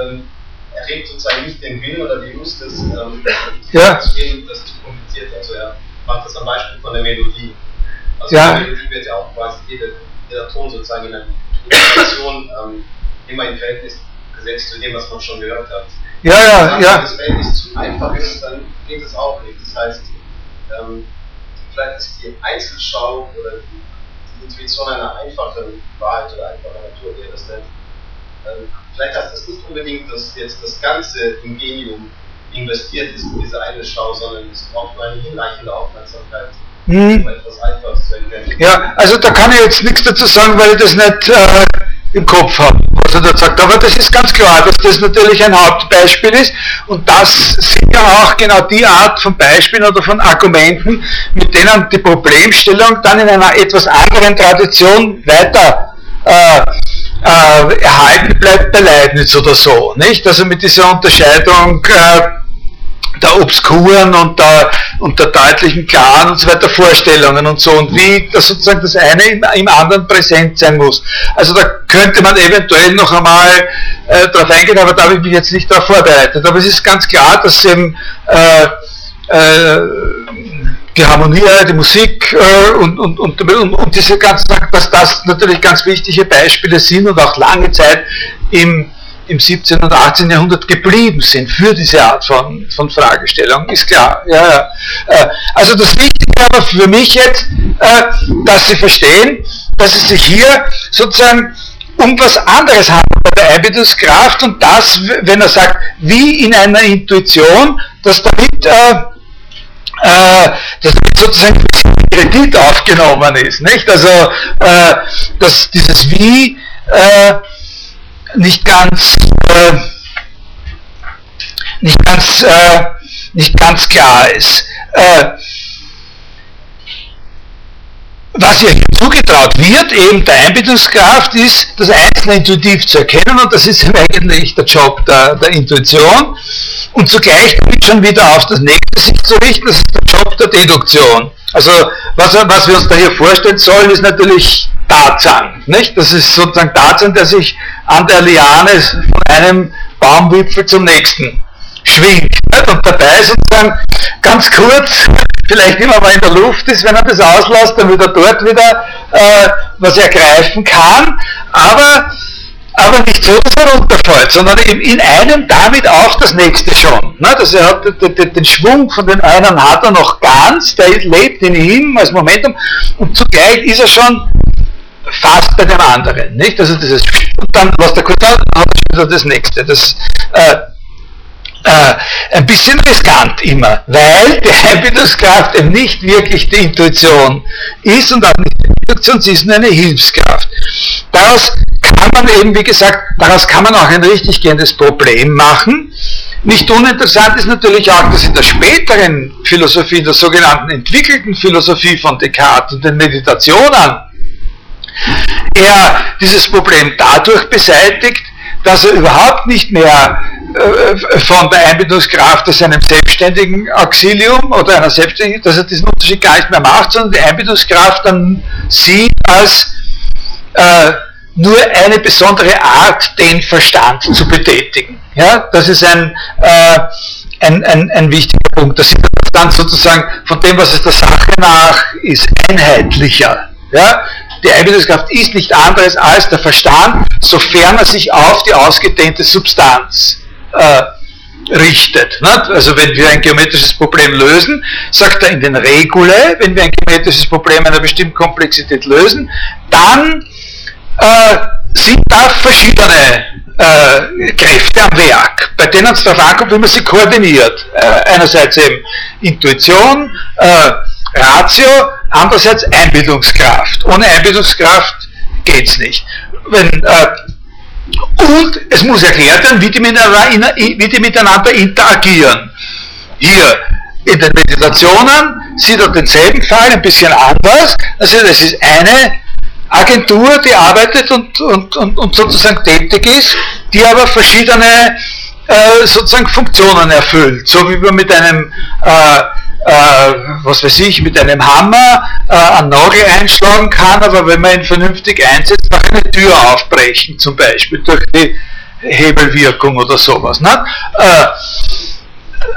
ähm, erregt sozusagen nicht den Willen oder die Lust, das ähm, ja. zu gehen, das zu kompliziert. Also er macht das am Beispiel von der Melodie. Also ja. die Melodie wird ja auch quasi jede, jeder Ton sozusagen in einer Interpretation ähm, immer in Verhältnis gesetzt zu dem, was man schon gehört hat. Ja, ja, ja. Wenn es zu einfach ist, dann geht es auch nicht. Das heißt, ähm, vielleicht ist die Einzelschau oder die, Intuition einer einfachen Wahrheit oder einfacher Natur, wie er das nennt. Ähm, vielleicht heißt das nicht unbedingt, dass jetzt das ganze Ingenium investiert ist in diese eine Schau, sondern es braucht nur eine hinreichende Aufmerksamkeit. Mhm. Um etwas Einfaches zu erkennen. Ja, also da kann ich jetzt nichts dazu sagen, weil ich das nicht äh, im Kopf habe, was er dort sagt. Aber das ist ganz klar, dass das natürlich ein Hauptbeispiel ist und das sind ja auch genau die Art von Beispielen oder von Argumenten, mit denen die Problemstellung dann in einer etwas anderen Tradition weiter äh, äh, erhalten bleibt bei Leibniz oder so. Nicht? Also mit dieser Unterscheidung äh, der obskuren und der, und der deutlichen, klaren und so weiter Vorstellungen und so und wie das sozusagen das eine im, im anderen präsent sein muss. Also da könnte man eventuell noch einmal äh, darauf eingehen, aber da habe ich mich jetzt nicht darauf vorbereitet. Aber es ist ganz klar, dass eben äh, äh, die Harmonie, die Musik äh, und, und, und, und, diese ganzen dass das natürlich ganz wichtige Beispiele sind und auch lange Zeit im im 17. und 18. Jahrhundert geblieben sind für diese Art von, von Fragestellung, ist klar. Ja, ja. Äh, also das Wichtige aber für mich jetzt, äh, dass Sie verstehen, dass es sich hier sozusagen um was anderes handelt bei der Einbildungskraft und das, wenn er sagt, wie in einer Intuition, dass damit, äh, äh, dass damit sozusagen Kredit aufgenommen ist. Nicht? Also äh, dass dieses Wie äh, nicht ganz, äh, nicht ganz, äh, nicht ganz klar ist. Äh, was ihr zugetraut wird, eben der Einbildungskraft, ist, das Einzelne intuitiv zu erkennen und das ist eigentlich der Job der, der Intuition und zugleich damit schon wieder auf das nächste sich zu richten, das ist der Job der Deduktion. Also was, was wir uns da hier vorstellen sollen, ist natürlich Tarzan. Nicht? Das ist sozusagen Tarzan, der sich an der Liane von einem Baumwipfel zum nächsten schwingt. Und dabei sozusagen ganz kurz, vielleicht immer mal in der Luft ist, wenn er das auslässt, dann wieder dort wieder äh, was ergreifen kann, aber aber nicht so, dass er runterfällt, sondern eben in einem damit auch das nächste schon. Ne? Dass er hat den Schwung von dem einen hat er noch ganz, der lebt in ihm als Momentum und zugleich ist er schon fast bei dem anderen. Nicht? Also dieses und dann was der kurz hat, hat er wieder das nächste. Das, äh, äh, ein bisschen riskant immer, weil die Einbildungskraft eben nicht wirklich die Intuition ist und auch nicht die Intuition, sie ist nur eine Hilfskraft. Daraus kann man eben, wie gesagt, daraus kann man auch ein richtig gehendes Problem machen. Nicht uninteressant ist natürlich auch, dass in der späteren Philosophie, in der sogenannten entwickelten Philosophie von Descartes und den Meditationen, er dieses Problem dadurch beseitigt, dass er überhaupt nicht mehr von der Einbindungskraft aus einem selbstständigen Auxilium oder einer selbstständigen, dass er diesen Unterschied gar nicht mehr macht, sondern die Einbindungskraft dann sieht als äh, nur eine besondere Art, den Verstand zu betätigen. Ja, das ist ein, äh, ein, ein, ein wichtiger Punkt. Das ist dann sozusagen von dem, was es der Sache nach ist, einheitlicher. Ja? Die Einbildungskraft ist nicht anderes als der Verstand, sofern er sich auf die ausgedehnte Substanz äh, richtet. Nicht? Also wenn wir ein geometrisches Problem lösen, sagt er in den Regule, wenn wir ein geometrisches Problem einer bestimmten Komplexität lösen, dann äh, sind da verschiedene äh, Kräfte am Werk, bei denen es darauf ankommt, wie man sie koordiniert. Äh, einerseits eben Intuition, äh, Ratio, andererseits Einbildungskraft. Ohne Einbildungskraft geht es nicht. Wenn, äh, und es muss erklärt werden, wie die, wie die miteinander interagieren. Hier in den Meditationen sieht er denselben Fall ein bisschen anders. Also das ist eine Agentur, die arbeitet und, und, und, und sozusagen tätig ist, die aber verschiedene äh, sozusagen Funktionen erfüllt. So wie man mit einem äh, äh, was weiß ich, mit einem Hammer äh, einen Nagel einschlagen kann, aber wenn man ihn vernünftig einsetzt, auch eine Tür aufbrechen, zum Beispiel durch die Hebelwirkung oder sowas. Ne? Äh,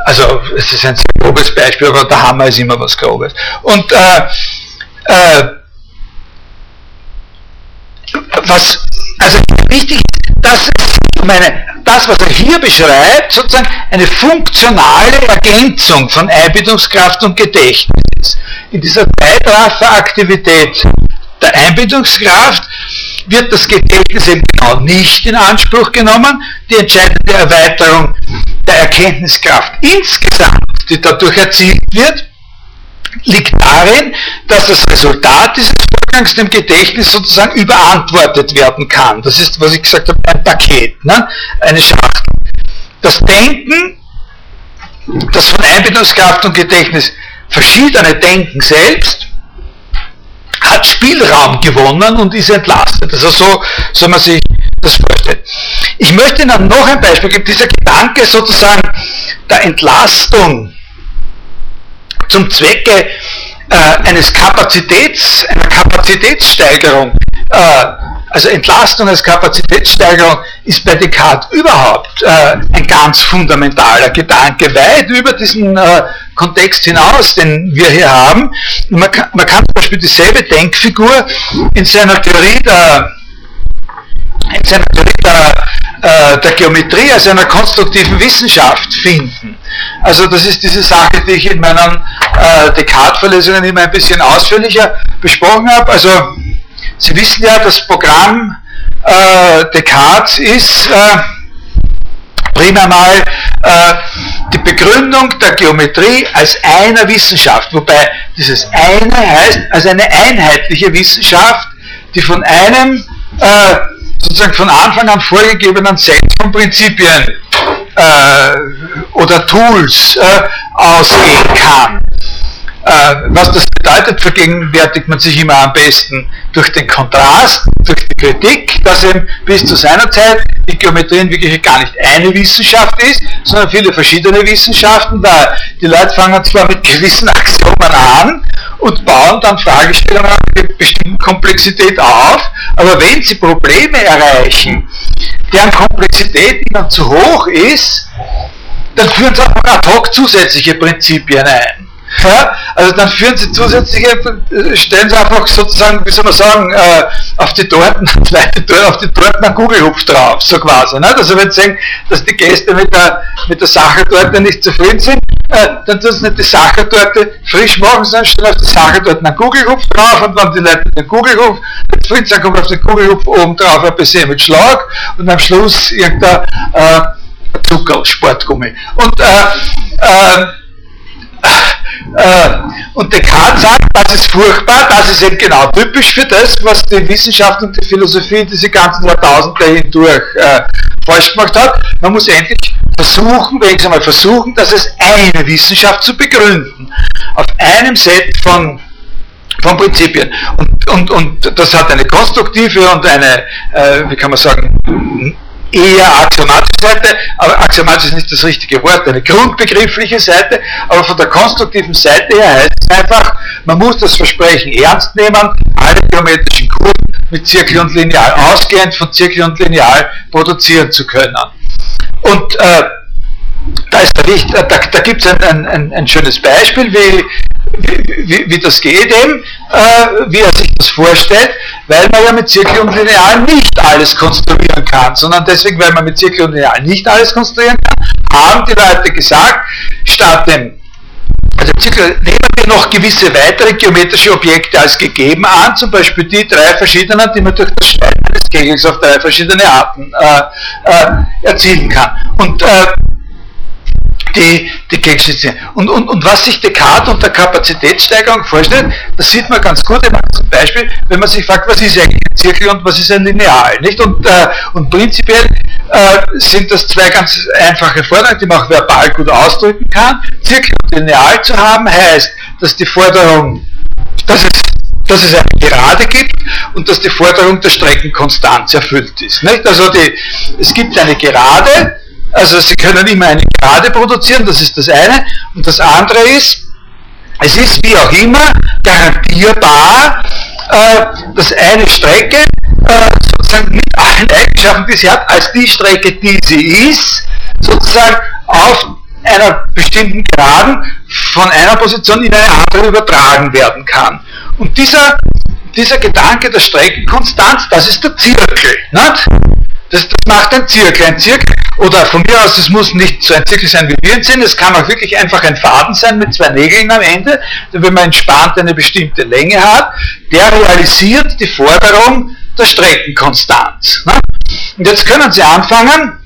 also es ist ein sehr grobes Beispiel, aber der Hammer ist immer was Grobes. Und äh, äh, was also wichtig ist, dass meine, das, was er hier beschreibt, sozusagen eine funktionale Ergänzung von Einbildungskraft und Gedächtnis. In dieser Zeitrafferaktivität der Einbildungskraft wird das Gedächtnis eben genau nicht in Anspruch genommen. Die entscheidende Erweiterung der Erkenntniskraft insgesamt, die dadurch erzielt wird, liegt darin, dass das Resultat dieses Vorgangs dem Gedächtnis sozusagen überantwortet werden kann. Das ist, was ich gesagt habe, ein Paket, ne? eine Schachtel. Das Denken, das von Einbindungskraft und Gedächtnis verschiedene Denken selbst, hat Spielraum gewonnen und ist entlastet. Also so soll man sich das vorstellen. Ich möchte Ihnen noch ein Beispiel geben. Dieser Gedanke sozusagen der Entlastung zum Zwecke äh, eines Kapazitäts, einer Kapazitätssteigerung, äh, also Entlastung als Kapazitätssteigerung ist bei Descartes überhaupt äh, ein ganz fundamentaler Gedanke, weit über diesen äh, Kontext hinaus, den wir hier haben. Man kann, man kann zum Beispiel dieselbe Denkfigur in seiner Theorie der, in seiner Theorie der äh, der Geometrie als einer konstruktiven Wissenschaft finden. Also das ist diese Sache, die ich in meinen äh, Descartes-Verlesungen immer ein bisschen ausführlicher besprochen habe. Also Sie wissen ja, das Programm äh, Descartes ist äh, primär mal äh, die Begründung der Geometrie als einer Wissenschaft, wobei dieses eine heißt als eine einheitliche Wissenschaft, die von einem äh, sozusagen von Anfang an vorgegebenen Set von Prinzipien äh, oder Tools äh, ausgehen kann. Äh, was das bedeutet, vergegenwärtigt man sich immer am besten durch den Kontrast, durch die Kritik, dass eben bis zu seiner Zeit die Geometrie in Wirklichkeit gar nicht eine Wissenschaft ist, sondern viele verschiedene Wissenschaften, weil die Leute fangen zwar mit gewissen Axiomen an und bauen dann Fragestellungen mit bestimmten Komplexität auf, aber wenn sie Probleme erreichen, deren Komplexität ihnen zu hoch ist, dann führen sie auch ad hoc zusätzliche Prinzipien ein. Ja, also dann führen sie zusätzliche, stellen sie einfach sozusagen, wie soll man sagen, äh, auf die Torten, auf die Torten einen Kugelhupf drauf, so quasi. Ne? Also wenn sie sehen, dass die Gäste mit der, mit der Sachertorte nicht zufrieden sind, äh, dann tun sie nicht die Sachertorte frisch machen, sondern stellen auf die Sachertorte einen Kugelhupf drauf und wenn die Leute den Kugelhupf nicht zufrieden sind, kommt auf den Kugelhupf oben drauf ein bisschen mit Schlag und am Schluss irgendein äh, Zucker, Sportgummi. Und äh, äh, äh, und Descartes sagt, das ist furchtbar, das ist eben genau typisch für das, was die Wissenschaft und die Philosophie diese ganzen Jahrtausende hindurch äh, falsch gemacht hat. Man muss endlich versuchen, wenigstens einmal versuchen, dass es eine Wissenschaft zu begründen. Auf einem Set von von Prinzipien. Und, und, und das hat eine konstruktive und eine, äh, wie kann man sagen, eher axiomatische Seite, aber axiomatisch ist nicht das richtige Wort, eine grundbegriffliche Seite, aber von der konstruktiven Seite her heißt es einfach, man muss das Versprechen ernst nehmen, alle geometrischen Kurven mit Zirkel und Lineal ausgehend von Zirkel und Lineal produzieren zu können. Und äh, da, da, da gibt es ein, ein, ein, schönes Beispiel, wie, wie, wie das geht eben, äh, wie er sich das vorstellt, weil man ja mit Zirkel und Lineal nicht alles konstruieren kann, sondern deswegen, weil man mit Zirkel und Lineal nicht alles konstruieren kann, haben die Leute gesagt, statt dem also Zirkel, nehmen wir noch gewisse weitere geometrische Objekte als gegeben an, zum Beispiel die drei verschiedenen, die man durch das Schneiden des Kegels auf drei verschiedene Arten äh, äh, erzielen kann. Und äh, die, die Keksschnitzel. Und, und, und was sich Descartes unter Kapazitätssteigerung vorstellt, das sieht man ganz gut zum Beispiel, wenn man sich fragt, was ist eigentlich ein Zirkel und was ist ein Lineal. Nicht? Und, äh, und prinzipiell äh, sind das zwei ganz einfache Forderungen, die man auch verbal gut ausdrücken kann. Zirkel und Lineal zu haben heißt, dass die Forderung, dass es dass es eine Gerade gibt und dass die Forderung der Streckenkonstanz erfüllt ist. Nicht? Also die, es gibt eine Gerade, also Sie können immer eine Gerade produzieren, das ist das eine. Und das andere ist, es ist wie auch immer garantierbar, äh, dass eine Strecke äh, sozusagen mit allen Eigenschaften, die sie hat, als die Strecke, die sie ist, sozusagen auf einer bestimmten Geraden von einer Position in eine andere übertragen werden kann. Und dieser, dieser Gedanke der Streckenkonstanz, das ist der Zirkel. Nicht? Das, das macht ein Zirkel. Ein Zirkel, oder von mir aus, es muss nicht so ein Zirkel sein, wie wir ihn sehen, es kann auch wirklich einfach ein Faden sein mit zwei Nägeln am Ende, wenn man entspannt eine bestimmte Länge hat, der realisiert die Forderung der Streckenkonstanz. Ne? Und jetzt können Sie anfangen,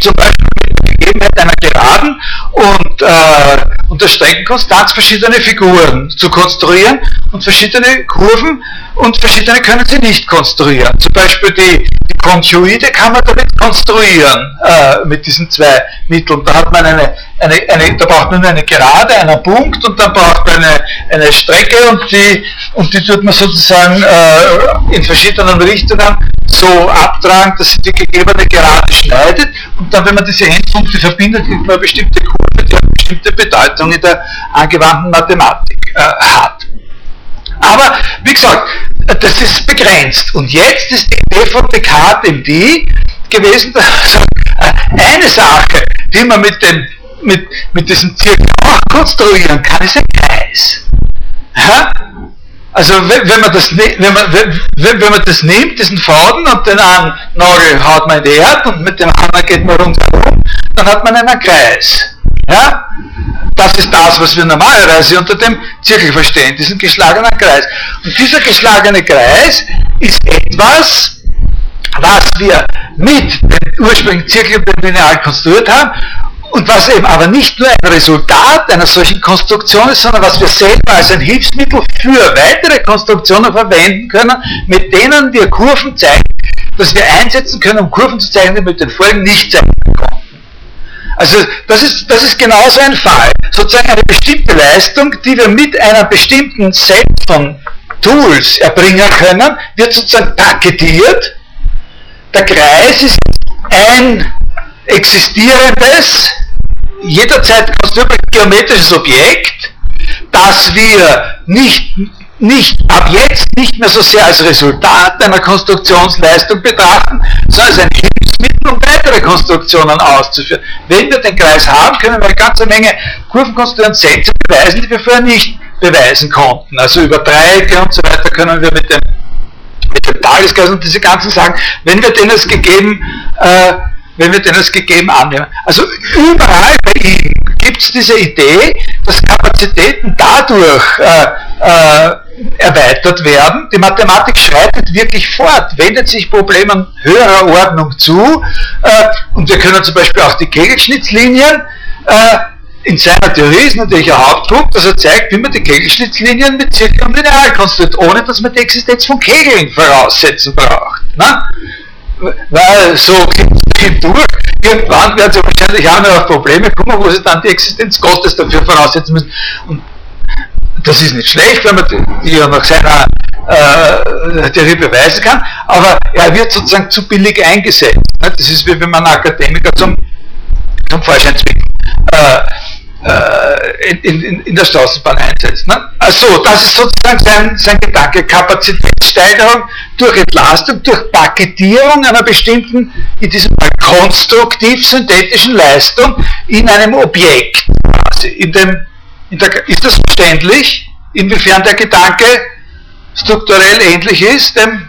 zum Beispiel mit der Gegebenheit einer Geraden und, äh, und der Streckenkonstanz verschiedene Figuren zu konstruieren und verschiedene Kurven und verschiedene können Sie nicht konstruieren. Zum Beispiel die, die Konjuide kann man damit konstruieren, äh, mit diesen zwei Mitteln. Da hat man eine, eine, eine, da braucht man eine Gerade, einen Punkt und dann braucht man eine, eine Strecke und die, und die tut man sozusagen äh, in verschiedenen Richtungen so abtragen, dass sie die gegebene Gerade schneidet und dann, wenn man diese Endpunkte verbindet, kriegt man eine bestimmte Kurve, die eine bestimmte Bedeutung in der angewandten Mathematik äh, hat. Aber wie gesagt, das ist begrenzt. Und jetzt ist die Idee von Descartes eben die gewesen, dass eine Sache, die man mit, dem, mit, mit diesem Zirkel konstruieren kann, ist ein Kreis. Ja? Also wenn man, das, wenn, man, wenn, wenn man das nimmt, diesen Faden und den einen Nagel haut man in die Erde und mit dem anderen geht man rundherum, dann hat man einen Kreis. Ja? Das ist das, was wir normalerweise unter dem Zirkel verstehen, diesen geschlagenen Kreis. Und dieser geschlagene Kreis ist etwas, was wir mit dem ursprünglichen Zirkel lineal konstruiert haben und was eben aber nicht nur ein Resultat einer solchen Konstruktion ist, sondern was wir selber als ein Hilfsmittel für weitere Konstruktionen verwenden können, mit denen wir Kurven zeigen, dass wir einsetzen können, um Kurven zu zeichnen, die mit den Folgen nicht zeigen konnten. Also das ist, das ist genauso ein Fall. Sozusagen eine bestimmte Leistung, die wir mit einem bestimmten Set von Tools erbringen können, wird sozusagen paketiert. Der Kreis ist ein existierendes, jederzeit konstruierbares geometrisches Objekt, das wir nicht, nicht ab jetzt nicht mehr so sehr als Resultat einer Konstruktionsleistung betrachten, sondern als ein Beweismittel, um weitere Konstruktionen auszuführen. Wenn wir den Kreis haben, können wir eine ganze Menge Kurven konstruieren, Sätze beweisen, die wir vorher nicht beweisen konnten. Also über Dreiecke und so weiter können wir mit dem, mit dem Tageskreis und diese ganzen Sachen, wenn wir denen es gegeben, äh, wenn wir denen es gegeben annehmen. Also überall bei ihm gibt es diese Idee, dass Kapazitäten dadurch äh, äh, erweitert werden. Die Mathematik schreitet wirklich fort, wendet sich Problemen höherer Ordnung zu. Äh, und wir können zum Beispiel auch die Kegelschnitzlinien äh, in seiner Theorie ist natürlich ein Hauptpunkt, dass er zeigt, wie man die Kegelschnitzlinien mit Zirkel und Lineal konstruiert, ohne dass man die Existenz von Kegeln voraussetzen braucht. Ne? Weil so gibt es durch. Irgendwann werden sie wahrscheinlich auch noch auf Probleme kommen, wo sie dann die Existenz Gottes dafür voraussetzen müssen. Und das ist nicht schlecht, wenn man die ja nach seiner äh, Theorie beweisen kann, aber er wird sozusagen zu billig eingesetzt. Ne? Das ist wie wenn man einen Akademiker zum, zum Vorschein zwingt. Äh, in, in, in, der Straßenbahn einsetzt. Ne? Also das ist sozusagen sein, sein Gedanke, Kapazitätssteigerung durch Entlastung, durch Paketierung einer bestimmten, in diesem Fall konstruktiv-synthetischen Leistung in einem Objekt. Also in dem, in der, ist das verständlich, inwiefern der Gedanke strukturell ähnlich ist dem,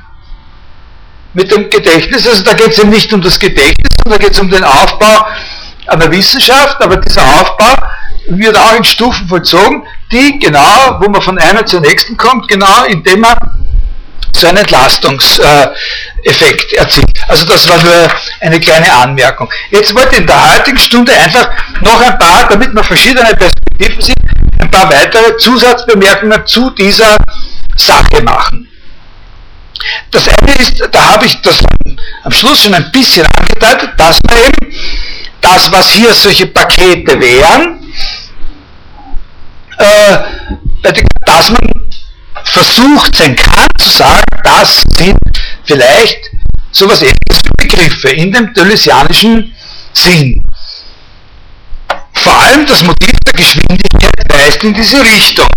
mit dem Gedächtnis? Also da geht es eben nicht um das Gedächtnis, sondern da geht es um den Aufbau einer Wissenschaft, aber dieser Aufbau wird auch in Stufen vollzogen, die genau, wo man von einer zur nächsten kommt, genau indem man so einen Entlastungseffekt erzielt. Also das war nur eine kleine Anmerkung. Jetzt wollte ich in der heutigen Stunde einfach noch ein paar, damit wir verschiedene Perspektiven sehen, ein paar weitere Zusatzbemerkungen zu dieser Sache machen. Das eine ist, da habe ich das am Schluss schon ein bisschen angedeutet, dass man eben das, was hier solche Pakete wären, äh, dass man versucht sein kann zu sagen, das sind vielleicht sowas ähnliches wie Begriffe in dem Deleuzianischen Sinn. Vor allem das Motiv der Geschwindigkeit weist in diese Richtung.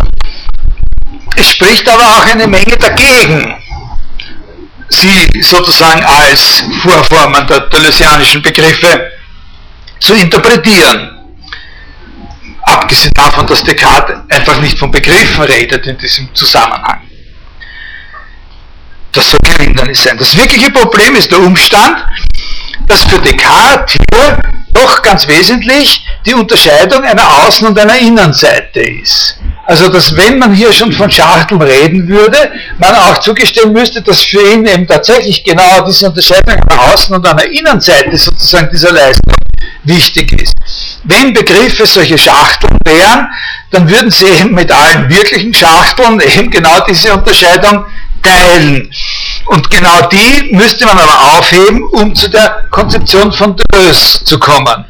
Es spricht aber auch eine Menge dagegen, sie sozusagen als Vorformen der Deleuzianischen Begriffe zu interpretieren. Abgesehen davon, dass Descartes einfach nicht von Begriffen redet in diesem Zusammenhang. Das soll kein Hindernis sein. Das wirkliche Problem ist der Umstand, dass für Descartes hier doch ganz wesentlich die Unterscheidung einer Außen- und einer Innenseite ist. Also, dass wenn man hier schon von Schachteln reden würde, man auch zugestehen müsste, dass für ihn eben tatsächlich genau diese Unterscheidung einer Außen- und einer Innenseite sozusagen dieser Leistung wichtig ist. Wenn Begriffe solche Schachteln wären, dann würden sie eben mit allen wirklichen Schachteln eben genau diese Unterscheidung teilen. Und genau die müsste man aber aufheben, um zu der Konzeption von Deleuze zu kommen.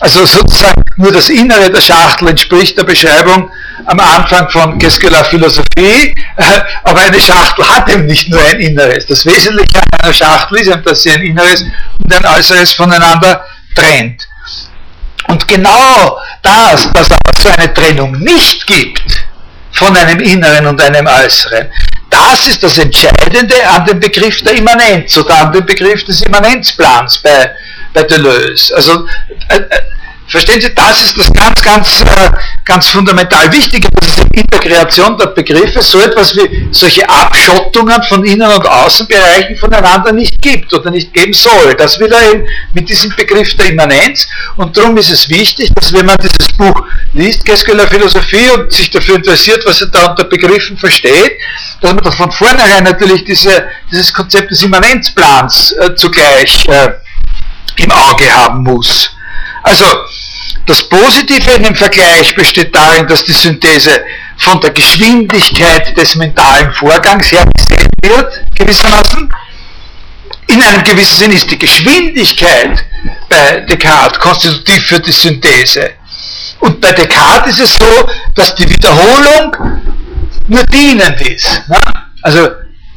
Also sozusagen nur das Innere der Schachtel entspricht der Beschreibung am Anfang von Qu'est-ce Philosophie, aber eine Schachtel hat eben nicht nur ein Inneres. Das Wesentliche einer Schachtel ist eben, dass sie ein Inneres und ein Äußeres voneinander trennt. Und genau das, dass es so eine Trennung nicht gibt von einem Inneren und einem Äußeren, das ist das Entscheidende an dem Begriff der Immanenz oder an dem Begriff des Immanenzplans bei, bei Deleuze. Also äh, äh Verstehen Sie, das ist das ganz, ganz, äh, ganz fundamental Wichtige, dass es in der Kreation der Begriffe so etwas wie solche Abschottungen von Innen- und Außenbereichen voneinander nicht gibt oder nicht geben soll. Das will er eben mit diesem Begriff der Immanenz und darum ist es wichtig, dass wenn man dieses Buch liest, la Philosophie und sich dafür interessiert, was er da unter Begriffen versteht, dass man von vornherein natürlich diese, dieses Konzept des Immanenzplans äh, zugleich äh, im Auge haben muss. Also, das Positive in dem Vergleich besteht darin, dass die Synthese von der Geschwindigkeit des mentalen Vorgangs her gesehen wird, gewissermaßen. In einem gewissen Sinn ist die Geschwindigkeit bei Descartes konstitutiv für die Synthese. Und bei Descartes ist es so, dass die Wiederholung nur dienend ist. Ne? Also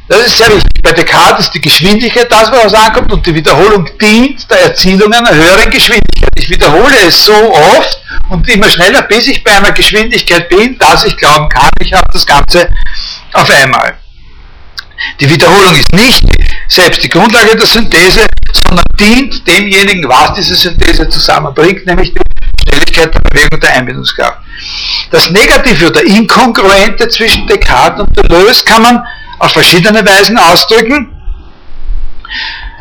das ist sehr wichtig. Bei Descartes ist die Geschwindigkeit das, was ankommt, und die Wiederholung dient der Erzielung einer höheren Geschwindigkeit. Ich wiederhole es so oft und immer schneller, bis ich bei einer Geschwindigkeit bin, dass ich glauben kann, ich habe das Ganze auf einmal. Die Wiederholung ist nicht selbst die Grundlage der Synthese, sondern dient demjenigen, was diese Synthese zusammenbringt, nämlich die Schnelligkeit der Bewegung der Einbindungskraft. Das Negative oder Inkongruente zwischen Descartes und Deleuze kann man auf verschiedene Weisen ausdrücken.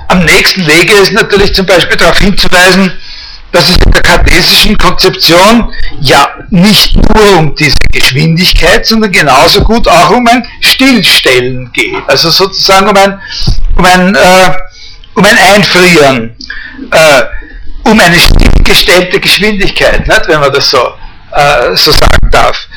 Am nächsten Wege ist natürlich zum Beispiel darauf hinzuweisen, dass es in der kartesischen Konzeption ja nicht nur um diese Geschwindigkeit, sondern genauso gut auch um ein Stillstellen geht. Also sozusagen um ein, um ein, äh, um ein Einfrieren, äh, um eine stillgestellte Geschwindigkeit, nicht, wenn man das so, äh, so sagen darf.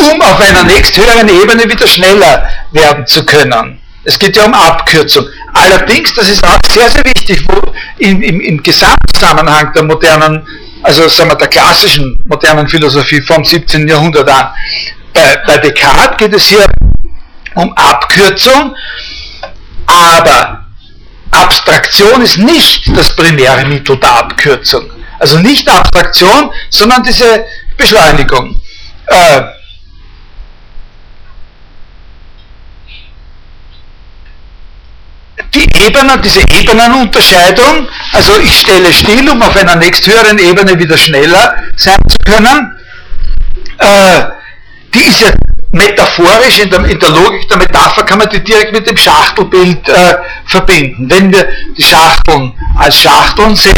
Um auf einer nächsthöheren Ebene wieder schneller werden zu können. Es geht ja um Abkürzung. Allerdings, das ist auch sehr, sehr wichtig, wo im, im, im Gesamtzusammenhang der modernen, also sagen wir, der klassischen modernen Philosophie vom 17. Jahrhundert an. Bei, bei Descartes geht es hier um Abkürzung, aber Abstraktion ist nicht das primäre Mittel der Abkürzung. Also nicht Abstraktion, sondern diese Beschleunigung. Äh, die Ebene, diese Ebenenunterscheidung, also ich stelle still, um auf einer nächsthöheren Ebene wieder schneller sein zu können, äh, die ist ja metaphorisch, in der, in der, Logik der Metapher kann man die direkt mit dem Schachtelbild äh, verbinden. Wenn wir die Schachteln als Schachteln sehen,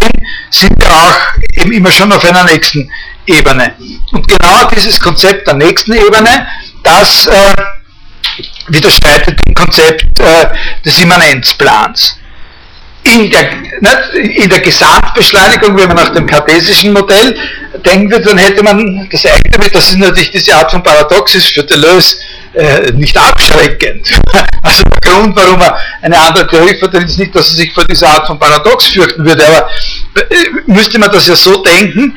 sind wir auch eben immer schon auf einer nächsten Ebene. Und genau dieses Konzept der nächsten Ebene, das äh, widerstreitet dem Konzept äh, des Immanenzplans. In der, nicht, in der Gesamtbeschleunigung, wenn man nach dem kartesischen Modell denken würde, dann hätte man das eigene, das ist natürlich diese Art von Paradox ist für Deleuze äh, nicht abschreckend. Also der Grund, warum er eine andere Theorie vertritt, ist nicht, dass er sich vor dieser Art von Paradox fürchten würde, aber äh, müsste man das ja so denken,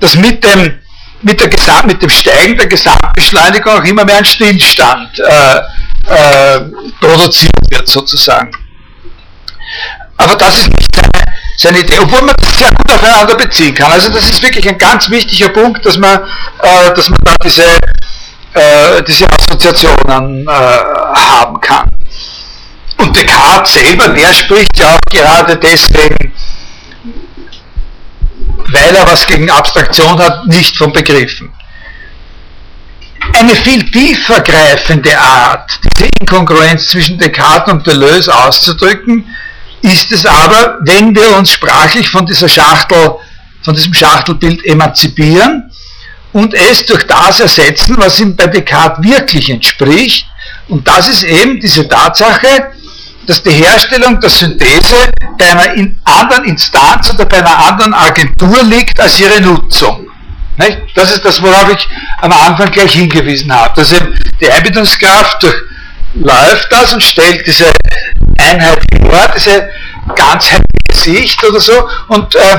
dass mit dem mit, der Gesam mit dem Steigen der Gesamtbeschleunigung auch immer mehr ein Stillstand äh, äh, produziert wird, sozusagen. Aber das ist nicht seine, seine, Idee, obwohl man das sehr gut aufeinander beziehen kann. Also das ist wirklich ein ganz wichtiger Punkt, dass man, äh, dass man da diese, äh, diese Assoziationen äh, haben kann. Und Descartes selber, der spricht ja auch gerade deswegen weil er was gegen Abstraktion hat, nicht von Begriffen. Eine viel tiefer greifende Art, diese Inkongruenz zwischen Descartes und Deleuze auszudrücken, ist es aber, wenn wir uns sprachlich von dieser Schachtel, von diesem Schachtelbild emanzipieren und es durch das ersetzen, was ihm bei Descartes wirklich entspricht. Und das ist eben diese Tatsache, dass die Herstellung der Synthese bei einer in anderen Instanz oder bei einer anderen Agentur liegt als ihre Nutzung. Nicht? Das ist das, worauf ich am Anfang gleich hingewiesen habe. Dass eben die Einbildungskraft durchläuft das und stellt diese Einheit vor, diese ganzheitliche Sicht oder so und, äh,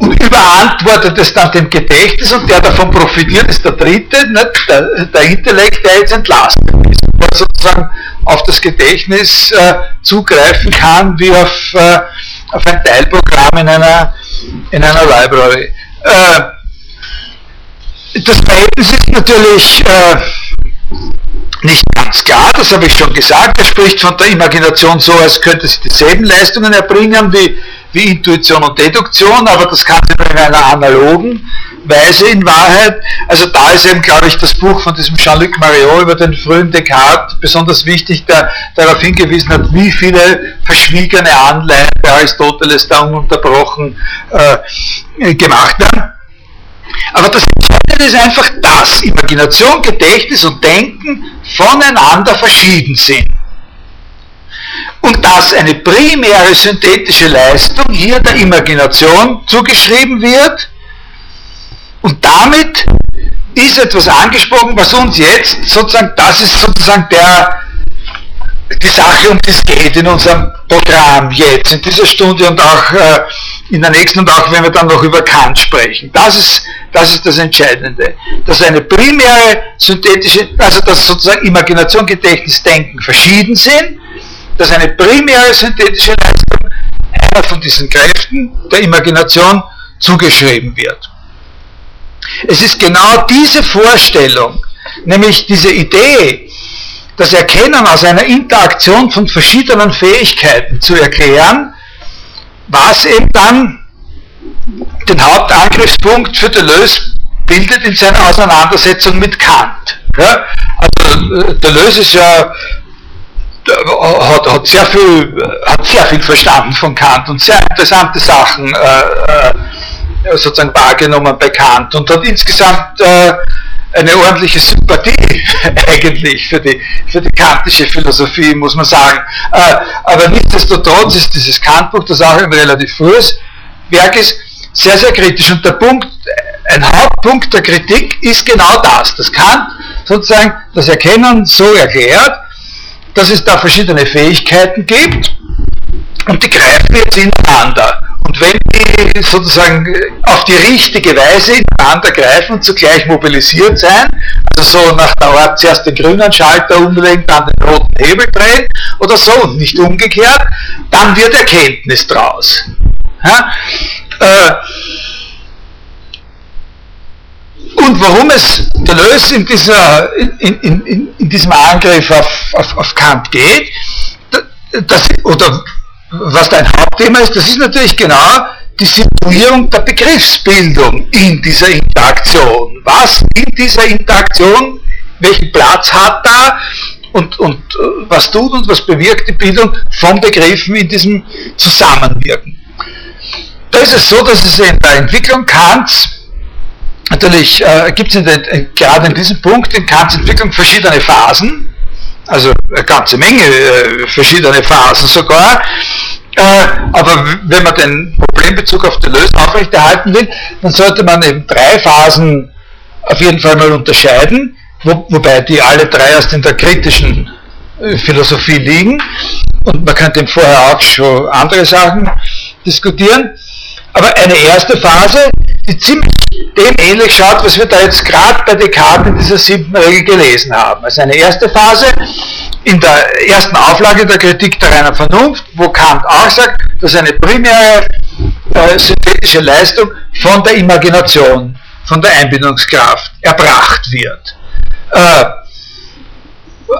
überantwortet es dann dem Gedächtnis und der davon profitiert ist der dritte, nicht? Der, der Intellekt, der jetzt entlastet ist der sozusagen auf das Gedächtnis äh, zugreifen kann, wie auf, äh, auf ein Teilprogramm in einer, in einer Library. Äh, das Verhältnis ist natürlich äh, nicht ganz klar, das habe ich schon gesagt. Er spricht von der Imagination so, als könnte sie dieselben Leistungen erbringen wie, wie Intuition und Deduktion, aber das kann nur in einer analogen Weise in Wahrheit. Also da ist eben, glaube ich, das Buch von diesem Jean-Luc Mariot über den frühen Descartes besonders wichtig, der darauf hingewiesen hat, wie viele verschwiegene Anleihen bei Aristoteles da ununterbrochen äh, gemacht werden. Aber das Entscheidende ist einfach, dass Imagination, Gedächtnis und Denken voneinander verschieden sind. Und dass eine primäre synthetische Leistung hier der Imagination zugeschrieben wird, und damit ist etwas angesprochen, was uns jetzt sozusagen, das ist sozusagen der, die Sache, um die es geht in unserem Programm jetzt, in dieser Stunde und auch äh, in der nächsten und auch wenn wir dann noch über Kant sprechen. Das ist, das ist das Entscheidende. Dass eine primäre synthetische, also dass sozusagen Imagination, Gedächtnis, Denken verschieden sind, dass eine primäre synthetische Leistung einer von diesen Kräften der Imagination zugeschrieben wird. Es ist genau diese Vorstellung, nämlich diese Idee, das Erkennen aus einer Interaktion von verschiedenen Fähigkeiten zu erklären, was eben dann den Hauptangriffspunkt für Deleuze bildet in seiner Auseinandersetzung mit Kant. Ja? Also äh, Deleuze ist ja hat, hat, sehr viel, hat sehr viel verstanden von Kant und sehr interessante Sachen äh, äh, sozusagen wahrgenommen bei Kant und hat insgesamt äh, eine ordentliche Sympathie eigentlich für die, für die kantische Philosophie, muss man sagen. Äh, aber nichtsdestotrotz ist dieses Kantbuch, das auch ein relativ frühes Werk ist, sehr, sehr kritisch. Und der Punkt, ein Hauptpunkt der Kritik ist genau das, dass Kant sozusagen das Erkennen so erklärt, dass es da verschiedene Fähigkeiten gibt und die greifen jetzt ineinander. Und wenn die sozusagen auf die richtige Weise ineinander greifen und zugleich mobilisiert sein, also so nach der Art zuerst den grünen Schalter umlegen, dann den roten Hebel drehen oder so und nicht umgekehrt, dann wird Erkenntnis draus. Ja? Äh, und warum es Deleuze in, dieser, in, in, in, diesem Angriff auf, auf, auf Kant geht, das, oder was dein Hauptthema ist, das ist natürlich genau die Situierung der Begriffsbildung in dieser Interaktion. Was in dieser Interaktion, welchen Platz hat da und, und äh, was tut und was bewirkt die Bildung von Begriffen in diesem Zusammenwirken. Da ist es so, dass es in der Entwicklung Kants natürlich äh, gibt es äh, gerade in diesem Punkt in Kants Entwicklung verschiedene Phasen, also eine ganze Menge äh, verschiedene Phasen sogar. Äh, aber wenn man den Problembezug auf Deleuze aufrechterhalten will, dann sollte man eben drei Phasen auf jeden Fall mal unterscheiden, wo, wobei die alle drei erst in der kritischen äh, Philosophie liegen. Und man könnte vorher auch schon andere Sachen diskutieren. Aber eine erste Phase, die ziemlich dem ähnlich schaut, was wir da jetzt gerade bei Descartes in dieser siebten Regel gelesen haben. Also eine erste Phase in der ersten Auflage der Kritik der reinen Vernunft, wo Kant auch sagt, dass eine primäre äh, synthetische Leistung von der Imagination, von der Einbindungskraft erbracht wird. Äh,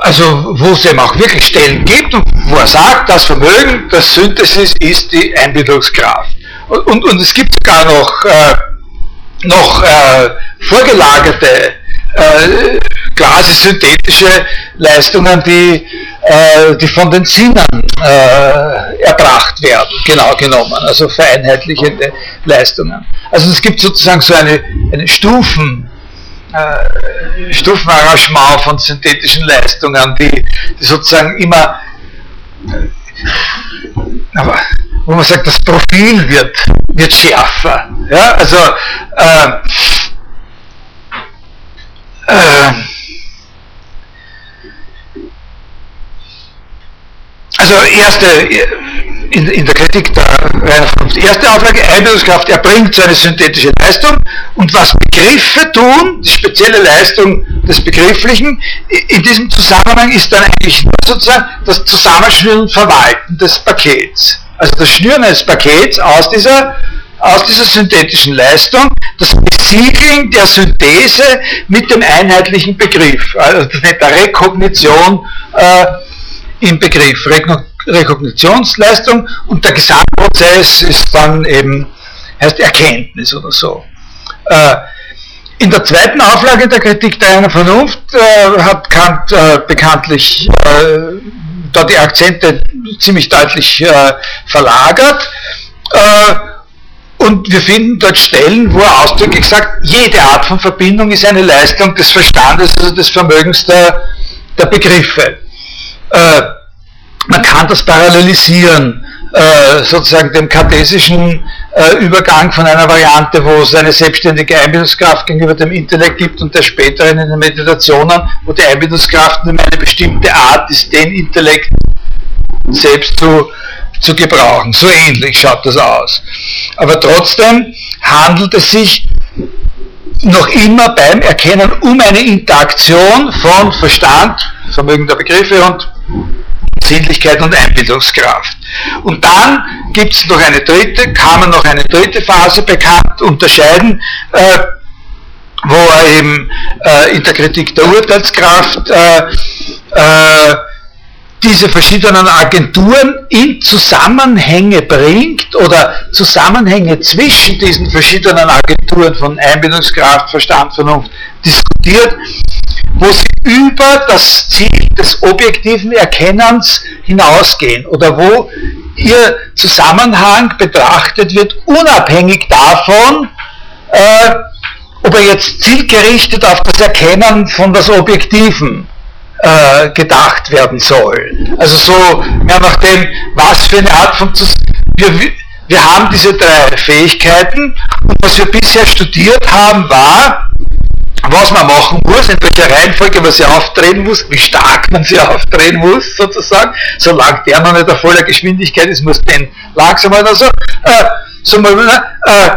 also wo es eben auch wirklich Stellen gibt und wo er sagt, das Vermögen der Synthesis ist die Einbindungskraft. Und, und, und es gibt sogar noch äh, noch äh, vorgelagerte, äh, quasi synthetische Leistungen, die, äh, die von den Sinnen äh, erbracht werden, genau genommen, also vereinheitlichende Leistungen. Also es gibt sozusagen so eine, eine Stufen, äh, Stufenarrangement von synthetischen Leistungen, die, die sozusagen immer aber wo man sagt, das Profil wird, wird schärfer. Ja, also äh, äh, also erste in, in der Kritik der Vernunft. Erste Auflage, Einbildungskraft erbringt so eine synthetische Leistung und was Begriffe tun, die spezielle Leistung des Begrifflichen, in diesem Zusammenhang ist dann eigentlich nur sozusagen das Zusammenschnüren und Verwalten des Pakets. Also das Schnüren eines Pakets aus dieser, aus dieser synthetischen Leistung, das Besiegeln der Synthese mit dem einheitlichen Begriff, also das nennt der Rekognition äh, im Begriff. Rekognitionsleistung und der Gesamtprozess ist dann eben, heißt Erkenntnis oder so. Äh, in der zweiten Auflage der Kritik der einer Vernunft äh, hat Kant äh, bekanntlich äh, da die Akzente ziemlich deutlich äh, verlagert. Äh, und wir finden dort Stellen, wo er ausdrücklich sagt, jede Art von Verbindung ist eine Leistung des Verstandes, also des Vermögens der, der Begriffe. Man kann das parallelisieren, äh, sozusagen dem kartesischen äh, Übergang von einer Variante, wo es eine selbstständige Einbildungskraft gegenüber dem Intellekt gibt und der späteren in den Meditationen, wo die Einbildungskraft nur eine bestimmte Art ist, den Intellekt selbst zu, zu gebrauchen. So ähnlich schaut das aus. Aber trotzdem handelt es sich noch immer beim Erkennen um eine Interaktion von Verstand, Vermögen der Begriffe und Sinnlichkeit und Einbildungskraft. Und dann gibt es noch eine dritte, kann man noch eine dritte Phase bekannt unterscheiden, äh, wo er eben äh, in der Kritik der Urteilskraft äh, äh, diese verschiedenen Agenturen in Zusammenhänge bringt oder Zusammenhänge zwischen diesen verschiedenen Agenturen von Einbindungskraft, Verstand, Vernunft diskutiert, wo sie über das Ziel des objektiven Erkennens hinausgehen oder wo ihr Zusammenhang betrachtet wird, unabhängig davon, äh, ob er jetzt zielgerichtet auf das Erkennen von das Objektiven äh, gedacht werden soll. Also so mehr nach dem, was für eine Art von wir, wir haben diese drei Fähigkeiten und was wir bisher studiert haben war, was man machen muss, in welcher Reihenfolge man sie aufdrehen muss, wie stark man sie aufdrehen muss, sozusagen. Solange der noch nicht auf voller Geschwindigkeit ist, muss den langsamer oder so. Äh, so mal, äh,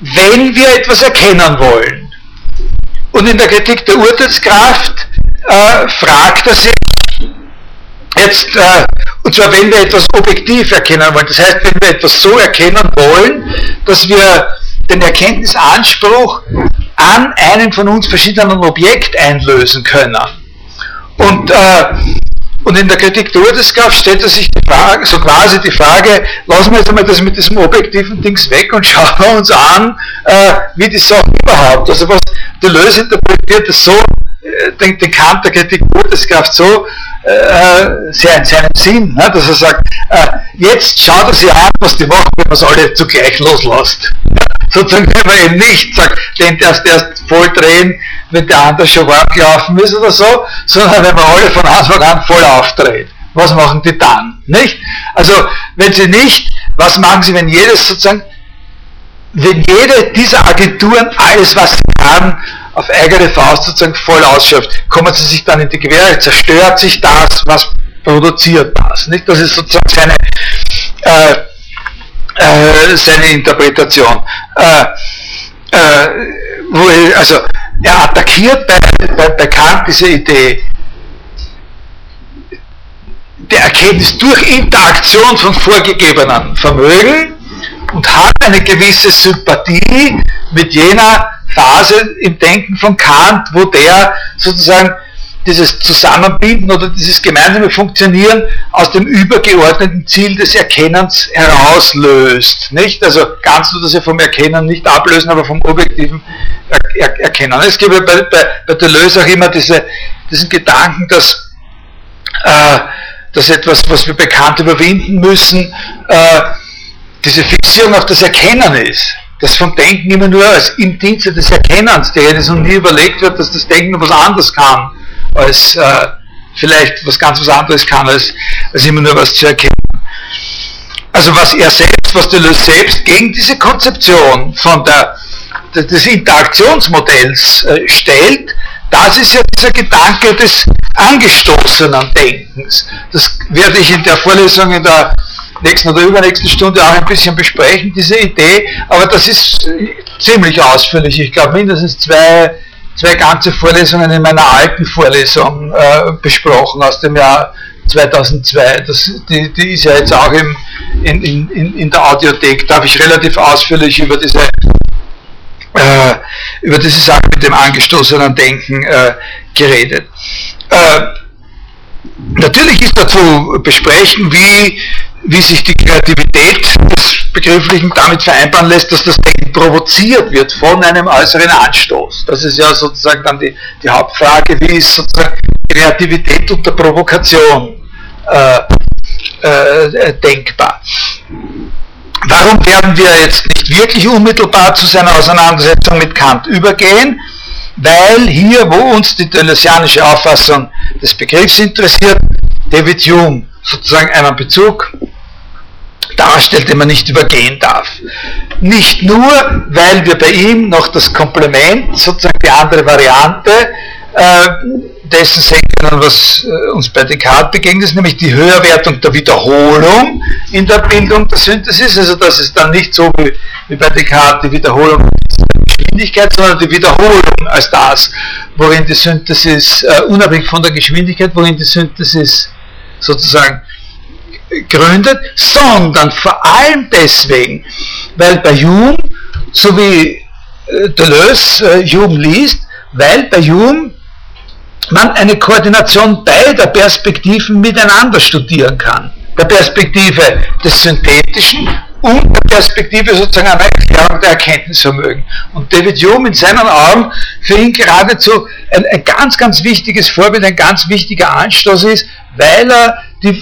wenn wir etwas erkennen wollen. Und in der Kritik der Urteilskraft äh, fragt er sich jetzt, äh, und zwar wenn wir etwas objektiv erkennen wollen, das heißt, wenn wir etwas so erkennen wollen, dass wir den Erkenntnisanspruch an einem von uns verschiedenen Objekt einlösen können. Und, äh, und in der Kritik der Urteilskraft stellt er sich die Frage, so quasi die Frage, lassen wir jetzt einmal das mit diesem objektiven Dings weg und schauen wir uns an, äh, wie die Sache überhaupt. Also was Deleuze interpretiert es so, äh, den, den Kant der Kritik der Urteilskraft so, äh, sehr in seinem Sinn, ne, dass er sagt, äh, jetzt schaut er sich an, was die machen, wenn man es alle zugleich loslässt. Sozusagen, wenn man eben nicht sagt, den erst erst voll drehen, wenn der andere schon warm gelaufen ist oder so, sondern wenn man alle von Anfang an voll aufdreht. Was machen die dann? Nicht? Also, wenn sie nicht, was machen sie, wenn jedes sozusagen, wenn jede dieser Agenturen alles, was sie kann, auf eigene Faust sozusagen voll ausschöpft, kommen sie sich dann in die Quere, zerstört sich das, was produziert das. Nicht? Das ist sozusagen seine, äh, äh, seine Interpretation. Äh, äh wo er, also er attackiert bei, bei, bei Kant diese Idee der Erkenntnis durch Interaktion von vorgegebenen Vermögen und hat eine gewisse Sympathie mit jener Phase im Denken von Kant, wo der sozusagen dieses Zusammenbinden oder dieses gemeinsame Funktionieren aus dem übergeordneten Ziel des Erkennens herauslöst. Nicht? Also ganz nur, dass wir vom Erkennen nicht ablösen, aber vom objektiven er er Erkennen. Es gibt ja bei, bei, bei Deleuze auch immer diese, diesen Gedanken, dass, äh, dass etwas, was wir bekannt überwinden müssen, äh, diese Fixierung auf das Erkennen ist das vom Denken immer nur als im Dienste des Erkennens, der jetzt noch nie überlegt wird, dass das Denken was anderes kann, als äh, vielleicht was ganz was anderes kann, als, als immer nur was zu erkennen. Also was er selbst, was Deleuze selbst gegen diese Konzeption von der, des Interaktionsmodells äh, stellt, das ist ja dieser Gedanke des angestoßenen Denkens. Das werde ich in der Vorlesung in der nächsten oder übernächsten Stunde auch ein bisschen besprechen, diese Idee, aber das ist ziemlich ausführlich. Ich glaube mindestens zwei, zwei ganze Vorlesungen in meiner alten Vorlesung äh, besprochen aus dem Jahr 2002. Das, die, die ist ja jetzt auch im, in, in, in der Audiothek. Da habe ich relativ ausführlich über diese äh, über diese Sache mit dem angestoßenen Denken äh, geredet. Äh, natürlich ist dazu besprechen, wie wie sich die Kreativität des Begrifflichen damit vereinbaren lässt, dass das Denken provoziert wird von einem äußeren Anstoß. Das ist ja sozusagen dann die, die Hauptfrage, wie ist sozusagen Kreativität unter Provokation äh, äh, denkbar. Warum werden wir jetzt nicht wirklich unmittelbar zu seiner Auseinandersetzung mit Kant übergehen? Weil hier, wo uns die deleuzianische Auffassung des Begriffs interessiert, David Hume sozusagen einen Bezug darstellt, den man nicht übergehen darf. Nicht nur, weil wir bei ihm noch das Komplement, sozusagen die andere Variante, äh, dessen sehen können, was äh, uns bei Descartes begegnet ist, nämlich die Höherwertung der Wiederholung in der Bildung der Synthesis, also das ist dann nicht so wie, wie bei Descartes die Wiederholung der Geschwindigkeit, sondern die Wiederholung als das, worin die Synthesis, äh, unabhängig von der Geschwindigkeit, worin die Synthesis sozusagen gründet, sondern vor allem deswegen, weil bei Hume, so wie äh, Deleuze äh, Hume liest, weil bei Hume man eine Koordination beider Perspektiven miteinander studieren kann. Der Perspektive des Synthetischen und der Perspektive sozusagen einer Erklärung der Erkenntnisvermögen. Und David Hume in seinen Augen für ihn geradezu ein, ein ganz, ganz wichtiges Vorbild, ein ganz wichtiger Anstoß ist, weil er die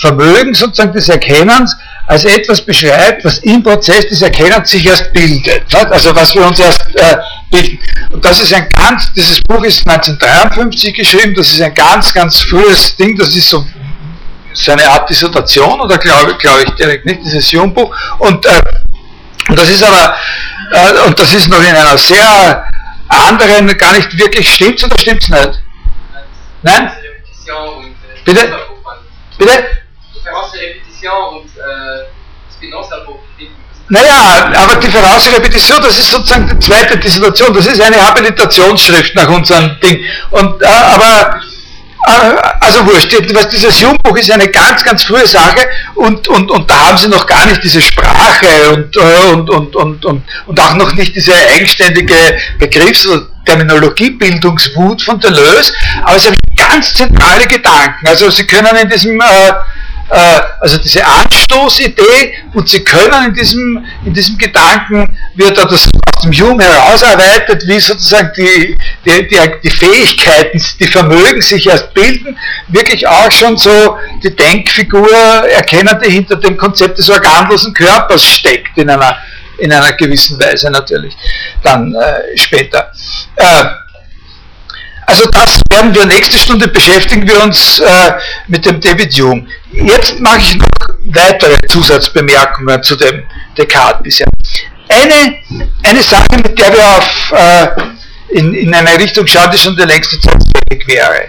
Vermögen sozusagen des Erkennens als etwas beschreibt, was im Prozess des Erkennens sich erst bildet. Also was wir uns erst äh, bilden. Und das ist ein ganz, dieses Buch ist 1953 geschrieben, das ist ein ganz, ganz frühes Ding, das ist so seine Art Dissertation, oder glaube glaub ich direkt nicht, dieses Jungbuch. Und, äh, das ist aber, äh, und das ist noch in einer sehr anderen, gar nicht wirklich, stimmt's oder stimmt's nicht? Nein? Bitte? Bitte? Repetition und äh, Spinoza-Buch naja, aber die Repetition, das ist sozusagen die zweite Dissertation, das ist eine Habilitationsschrift nach unserem Ding. Und, äh, aber, äh, also wurscht, was dieses Jungbuch ist eine ganz, ganz frühe Sache und, und, und da haben sie noch gar nicht diese Sprache und, äh, und, und, und, und, und auch noch nicht diese eigenständige Begriffs- und Terminologiebildungswut von Deleuze, aber sie haben ganz zentrale Gedanken. Also sie können in diesem äh, also diese Anstoßidee und sie können in diesem, in diesem Gedanken, wird da das aus dem Hume herausarbeitet, wie sozusagen die, die, die, die Fähigkeiten, die Vermögen sich erst bilden, wirklich auch schon so die Denkfigur erkennen, die hinter dem Konzept des organlosen Körpers steckt, in einer, in einer gewissen Weise natürlich, dann äh, später. Äh, also das werden wir nächste Stunde beschäftigen wir uns äh, mit dem David Hume. Jetzt mache ich noch weitere Zusatzbemerkungen zu dem Descartes bisher. Eine, eine Sache, mit der wir auf, äh, in, in eine Richtung schauen, die schon die längste Zeit fähig wäre.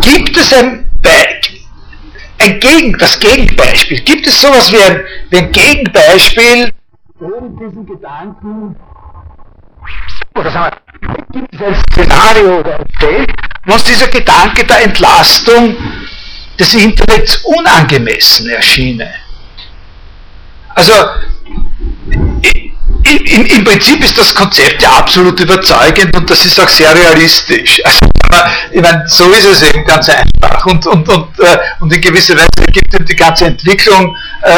Gibt es ein, ein Gegen, das Gegenbeispiel? Gibt es sowas wie ein, wie ein Gegenbeispiel, um diesen Gedanken, oder sagen wir, gibt es ein Szenario ein Feld, was dieser Gedanke der Entlastung des Intellekts unangemessen erschiene. Also im, im, Prinzip ist das Konzept ja absolut überzeugend und das ist auch sehr realistisch. Also, ich meine, so ist es eben ganz einfach und, und, und, äh, und in gewisser Weise gibt es die ganze Entwicklung äh,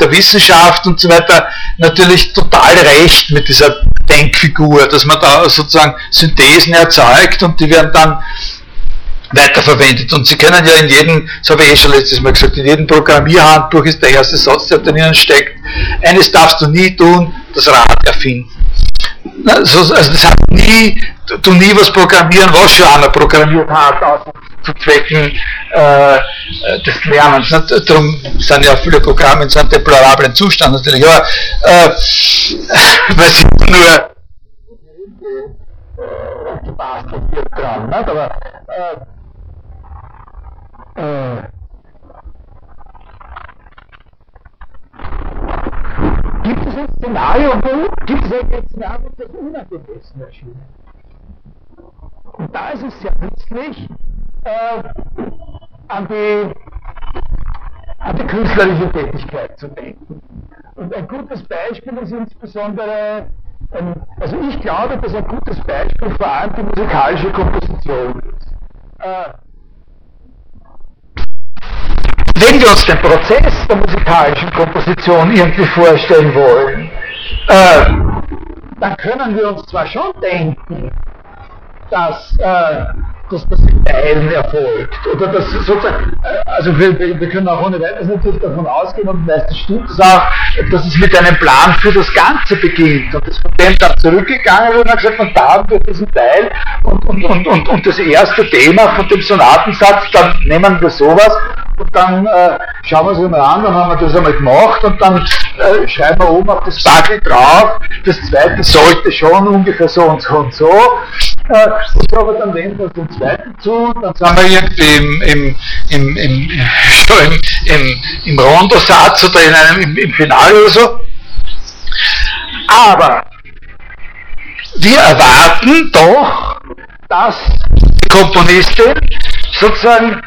der Wissenschaft und so weiter natürlich total recht mit dieser Denkfigur, dass man da sozusagen Synthesen erzeugt und die werden dann weiterverwendet. Und Sie können ja in jedem, das habe ich eh schon letztes Mal gesagt, in jedem Programmierhandbuch ist der erste Satz, der drinnen steckt, eines darfst du nie tun, das Rad erfinden. Also, also das hat nie, du nie was programmieren, was schon einer programmiert hat, zu Zwecken äh, des Lernens. Darum sind ja viele Programme in so einem deplorablen Zustand natürlich, aber äh, weil nur Spaß passiert dran, nicht? aber gibt es ein Szenario, wo gibt es ein Szenario, das unangemessen erschien? Und da ist es sehr nützlich, äh, an, die, an die künstlerische Tätigkeit zu denken. Und ein gutes Beispiel ist insbesondere, also ich glaube, dass ein gutes Beispiel vor allem die musikalische Komposition ist. Äh, wenn wir uns den Prozess der musikalischen Komposition irgendwie vorstellen wollen, äh, dann können wir uns zwar schon denken, dass äh, dass das in Teilen erfolgt. Oder dass sozusagen, also wir, wir können auch ohne weiteres natürlich davon ausgehen und meistens stimmt es auch, dass es mit einem Plan für das Ganze beginnt. Und das von dem dann zurückgegangen und dann gesagt, von da wir diesen Teil und, und, und, und, und das erste Thema von dem Sonatensatz, dann nehmen wir sowas und dann äh, schauen wir es einmal an, dann haben wir das einmal gemacht und dann äh, schreiben wir oben auf das Backel drauf, das zweite sollte schon ungefähr so und so und so. Äh, und aber dann wenden wir den zweiten zu, dann sind wir irgendwie im, im, im, im, im, im, im Rondosatz oder in einem, im, im Finale oder so. Aber wir erwarten doch, dass die Komponistin sozusagen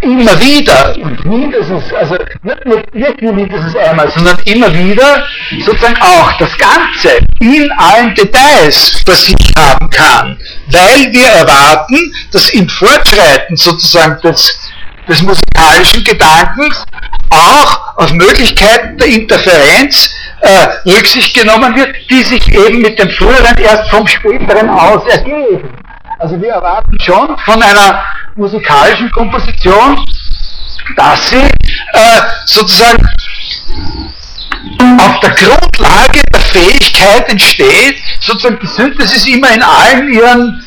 immer wieder und mindestens, also nicht, nicht, nicht nur mindestens einmal, sondern immer wieder sozusagen auch das Ganze in allen Details für sich haben kann. weil wir erwarten, dass im Fortschreiten sozusagen des, des musikalischen Gedankens auch auf Möglichkeiten der Interferenz äh, Rücksicht genommen wird, die sich eben mit dem früheren erst vom späteren aus ergeben. Also wir erwarten schon von einer musikalischen Komposition, dass sie äh, sozusagen auf der Grundlage der Fähigkeit entsteht, sozusagen die Synthesis immer in allen ihren,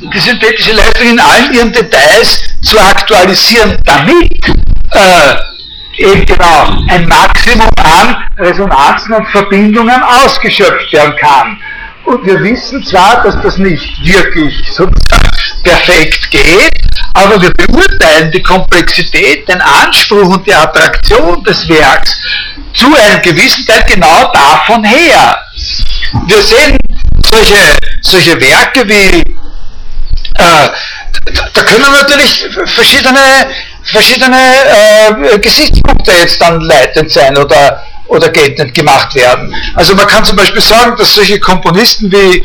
die synthetische Leistung in allen ihren Details zu aktualisieren, damit äh, eben genau ein Maximum an Resonanzen und Verbindungen ausgeschöpft werden kann. Und wir wissen zwar, dass das nicht wirklich sozusagen perfekt geht, aber wir beurteilen die Komplexität, den Anspruch und die Attraktion des Werks zu einem gewissen Teil genau davon her. Wir sehen solche, solche Werke wie, äh, da können natürlich verschiedene, verschiedene äh, Gesichtspunkte jetzt dann leitend sein oder oder geltend gemacht werden. Also man kann zum Beispiel sagen, dass solche Komponisten wie,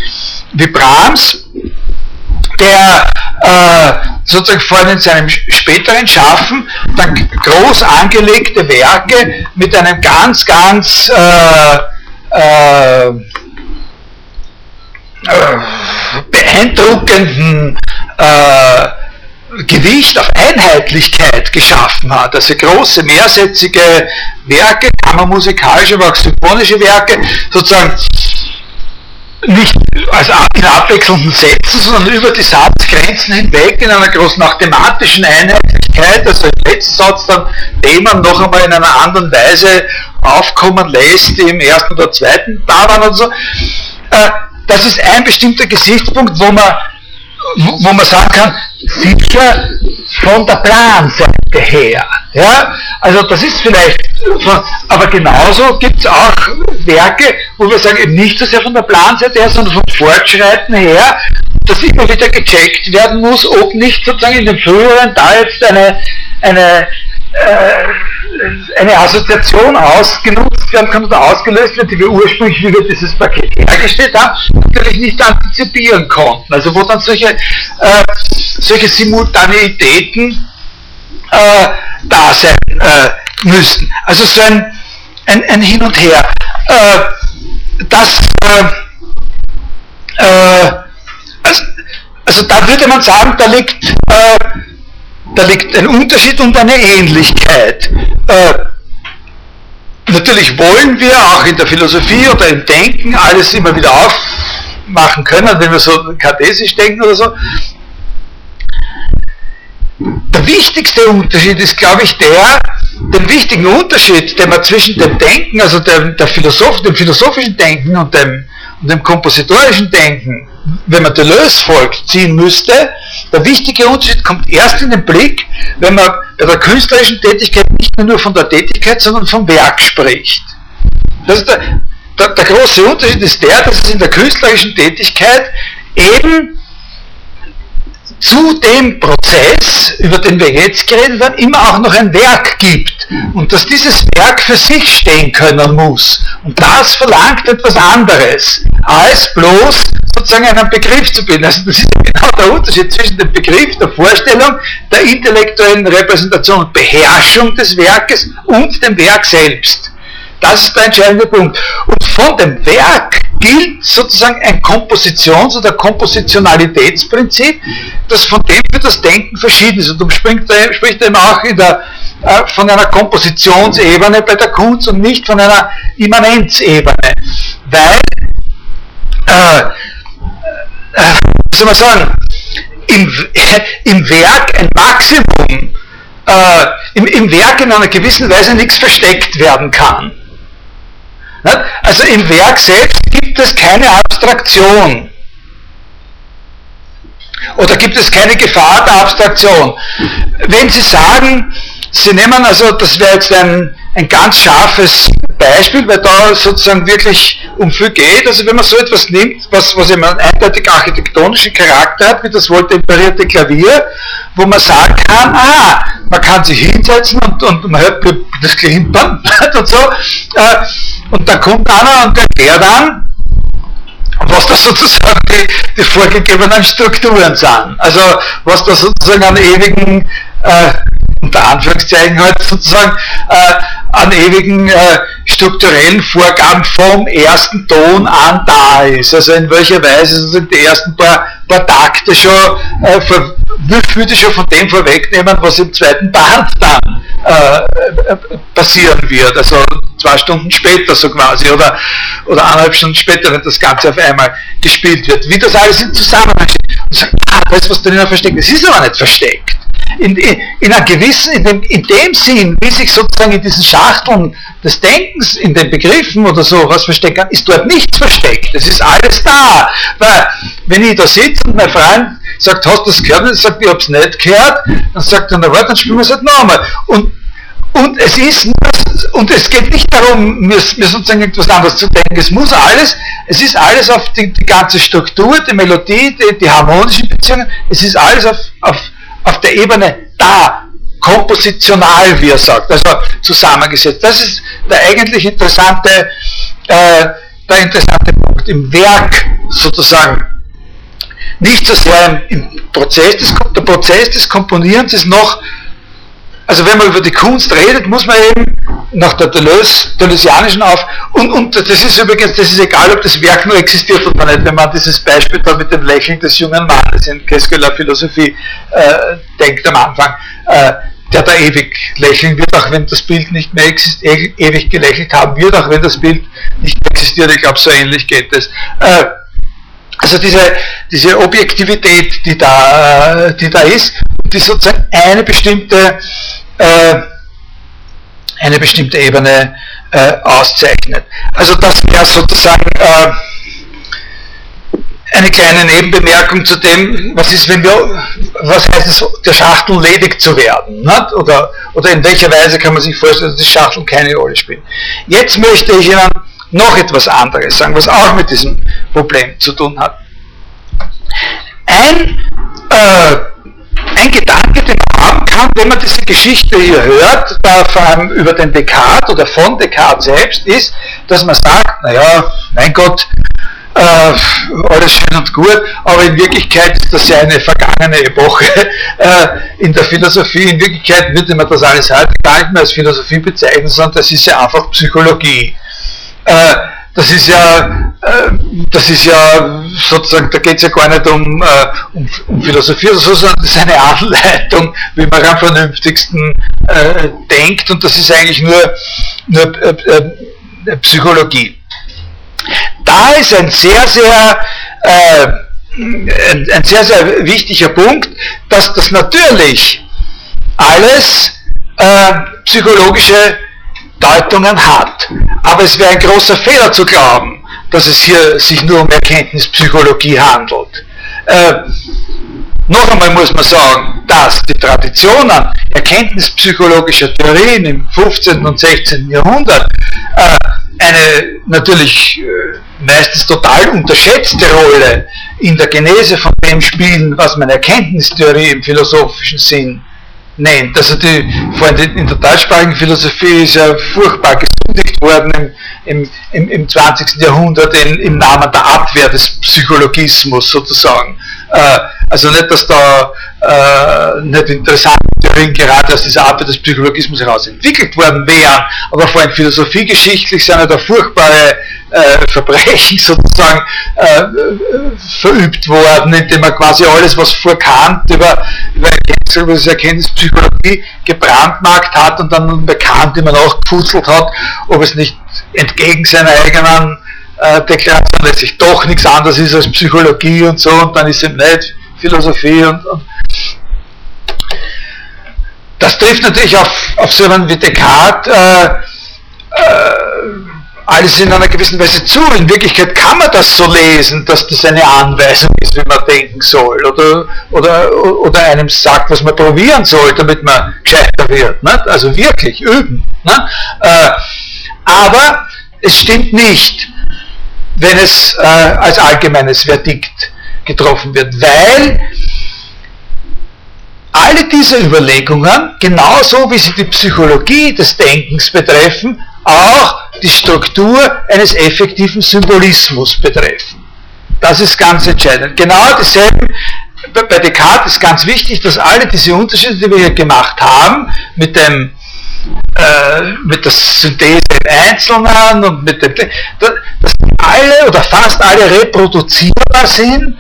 wie Brahms, der äh, sozusagen vor allem in seinem späteren Schaffen dann groß angelegte Werke mit einem ganz, ganz äh, äh, beeindruckenden äh, Gewicht auf Einheitlichkeit geschaffen hat. Also große mehrsätzige Werke, kammermusikalische, aber auch symphonische Werke, sozusagen nicht also in abwechselnden Sätzen, sondern über die Satzgrenzen hinweg in einer großen mathematischen Einheitlichkeit, also im letzten Satz dann Themen noch einmal in einer anderen Weise aufkommen lässt, im ersten oder zweiten da waren und so. Äh, das ist ein bestimmter Gesichtspunkt, wo man wo man sagen kann, sicher von der Planseite her. Ja? Also das ist vielleicht, aber genauso gibt es auch Werke, wo wir sagen, eben nicht so sehr von der Planseite her, sondern vom Fortschreiten her, dass immer wieder gecheckt werden muss, ob nicht sozusagen in dem früheren da jetzt eine, eine äh, eine Assoziation ausgenutzt werden kann oder ausgelöst wird, die wir ursprünglich, wie wir dieses Paket hergestellt haben, natürlich nicht antizipieren konnten. Also wo dann solche, äh, solche Simultaneitäten äh, da sein äh, müssten. Also so ein, ein, ein Hin und Her. Äh, das, äh, also, also da würde man sagen, da liegt da liegt ein Unterschied und eine Ähnlichkeit. Äh, natürlich wollen wir auch in der Philosophie oder im Denken alles immer wieder aufmachen können, wenn wir so kartesisch denken oder so. Der wichtigste Unterschied ist, glaube ich, der, den wichtigen Unterschied, den man zwischen dem Denken, also dem, Philosoph, dem philosophischen Denken und dem, und dem kompositorischen Denken, wenn man Deleuze folgt, ziehen müsste, der wichtige Unterschied kommt erst in den Blick, wenn man bei der künstlerischen Tätigkeit nicht nur von der Tätigkeit, sondern vom Werk spricht. Das ist der, der, der große Unterschied ist der, dass es in der künstlerischen Tätigkeit eben zu dem Prozess, über den wir jetzt geredet haben, immer auch noch ein Werk gibt und dass dieses Werk für sich stehen können muss. Und das verlangt etwas anderes, als bloß sozusagen einen Begriff zu bilden. Also das ist genau der Unterschied zwischen dem Begriff der Vorstellung, der intellektuellen Repräsentation und Beherrschung des Werkes und dem Werk selbst. Das ist der entscheidende Punkt. Und von dem Werk gilt sozusagen ein Kompositions- oder Kompositionalitätsprinzip, das von dem für das Denken verschieden ist. Und darum spricht, spricht eben auch der, äh, von einer Kompositionsebene bei der Kunst und nicht von einer Immanenzebene. Weil, äh, äh, soll man sagen, im, im Werk ein Maximum, äh, im, im Werk in einer gewissen Weise nichts versteckt werden kann. Also im Werk selbst gibt es keine Abstraktion. Oder gibt es keine Gefahr der Abstraktion? Wenn Sie sagen, Sie nehmen also, das wäre jetzt ein, ein ganz scharfes Beispiel, weil da sozusagen wirklich um viel geht. Also wenn man so etwas nimmt, was, was eben einen eindeutig architektonischen Charakter hat, wie das wohltemperierte Klavier, wo man sagen kann, ah, man kann sich hinsetzen und, und man hört das Klimpern und so. Äh, und da kommt einer und erklärt dann, was da sozusagen die, die vorgegebenen Strukturen sind. Also was da sozusagen an ewigen äh, unter Anführungszeichen halt sozusagen äh, an ewigen äh, strukturellen Vorgaben vom ersten Ton an da ist. Also in welcher Weise sozusagen die ersten paar, paar Takte schon, äh, vor, würde schon von dem vorwegnehmen, was im zweiten Band dann äh, passieren wird. Also zwei Stunden später so quasi oder, oder eineinhalb Stunden später, wenn das Ganze auf einmal gespielt wird. Wie das alles in Zusammenhang steht. Und sagt, ah, das ist was drinnen versteckt. Es ist aber nicht versteckt in, in, einer gewissen, in dem, in dem Sinn, wie sich sozusagen in diesen Schachteln des Denkens, in den Begriffen oder so was versteckt kann, ist dort nichts versteckt. Es ist alles da. Weil, wenn ich da sitze und mein Freund sagt, hast du das gehört? Und ich sage, ich hab's nicht gehört. Dann sagt er, na warte, dann spielen wir es halt nochmal. Und, und es ist und es geht nicht darum, mir, mir sozusagen etwas anderes zu denken. Es muss alles, es ist alles auf die, die ganze Struktur, die Melodie, die, die harmonischen Beziehungen, es ist alles auf, auf auf der Ebene da, kompositional, wie er sagt, also zusammengesetzt. Das ist der eigentlich interessante, äh, der interessante Punkt im Werk sozusagen. Nicht so sehr im Prozess des, der Prozess des Komponierens ist noch also wenn man über die Kunst redet, muss man eben nach der Deleuze, Deleuzianischen auf, und, und das ist übrigens, das ist egal, ob das Werk nur existiert oder nicht, wenn man dieses Beispiel da mit dem Lächeln des jungen Mannes in Qu'est-ce Philosophie äh, denkt am Anfang, äh, der da ewig lächeln wird, auch wenn das Bild nicht mehr existiert, ewig gelächelt haben wird, auch wenn das Bild nicht mehr existiert, ich glaube, so ähnlich geht es. Äh, also diese, diese Objektivität, die da, äh, die da ist, die sozusagen eine bestimmte eine bestimmte Ebene äh, auszeichnet. Also das wäre sozusagen äh, eine kleine Nebenbemerkung zu dem, was ist, wenn wir, was heißt es, der Schachtel ledig zu werden? Oder, oder in welcher Weise kann man sich vorstellen, dass die Schachteln keine Rolle spielen? Jetzt möchte ich Ihnen noch etwas anderes sagen, was auch mit diesem Problem zu tun hat. Ein, äh, ein Gedanke, den haben kann, wenn man diese Geschichte hier hört, da vor allem über den Descartes oder von Descartes selbst, ist, dass man sagt, naja, mein Gott, äh, alles schön und gut, aber in Wirklichkeit ist das ja eine vergangene Epoche äh, in der Philosophie. In Wirklichkeit würde man das alles heute gar nicht mehr als Philosophie bezeichnen, sondern das ist ja einfach Psychologie. Äh, das ist ja, das ist ja sozusagen, da geht es ja gar nicht um, äh, um, um, Philosophie oder so, sondern das ist eine Anleitung, wie man am vernünftigsten äh, denkt und das ist eigentlich nur, nur äh, äh, Psychologie. Da ist ein sehr, sehr äh, ein, ein sehr, sehr wichtiger Punkt, dass das natürlich alles psychologische Deutungen hat. Aber es wäre ein großer Fehler zu glauben, dass es hier sich nur um Erkenntnispsychologie handelt. Äh, noch einmal muss man sagen, dass die Traditionen erkenntnispsychologischer Theorien im 15. und 16. Jahrhundert äh, eine natürlich äh, meistens total unterschätzte Rolle in der Genese von dem spielen, was man Erkenntnistheorie im philosophischen Sinn nennt. Also die, vor allem in der deutschsprachigen Philosophie ist ja furchtbar gesündigt worden im, im, im 20. Jahrhundert in, im Namen der Abwehr des Psychologismus sozusagen. Äh, also nicht, dass da äh, nicht interessante Theorien gerade aus dieser Abwehr des Psychologismus heraus entwickelt worden wären, aber vor allem philosophiegeschichtlich sind ja da furchtbare äh, Verbrechen sozusagen äh, verübt worden, indem man quasi alles, was vor Kant über, über Erkenntnis, Erkenntnispsychologie gebrandmarkt hat und dann bei Kant immer noch gefutzelt hat, ob es nicht entgegen seiner eigenen äh, Deklaration letztlich doch nichts anderes ist als Psychologie und so und dann ist es nicht Philosophie und, und das trifft natürlich auf, auf so einen wie Descartes äh, äh, alles in einer gewissen Weise zu. In Wirklichkeit kann man das so lesen, dass das eine Anweisung ist, wie man denken soll. Oder, oder, oder einem sagt, was man probieren soll, damit man gescheiter wird. Nicht? Also wirklich üben. Äh, aber es stimmt nicht, wenn es äh, als allgemeines Verdikt getroffen wird, weil alle diese Überlegungen, genauso wie sie die Psychologie des Denkens betreffen, auch die Struktur eines effektiven Symbolismus betreffen. Das ist ganz entscheidend. Genau dieselben, bei Descartes ist ganz wichtig, dass alle diese Unterschiede, die wir hier gemacht haben, mit dem äh, mit der Synthese im Einzelnen und mit dem, dass alle oder fast alle reproduzierbar sind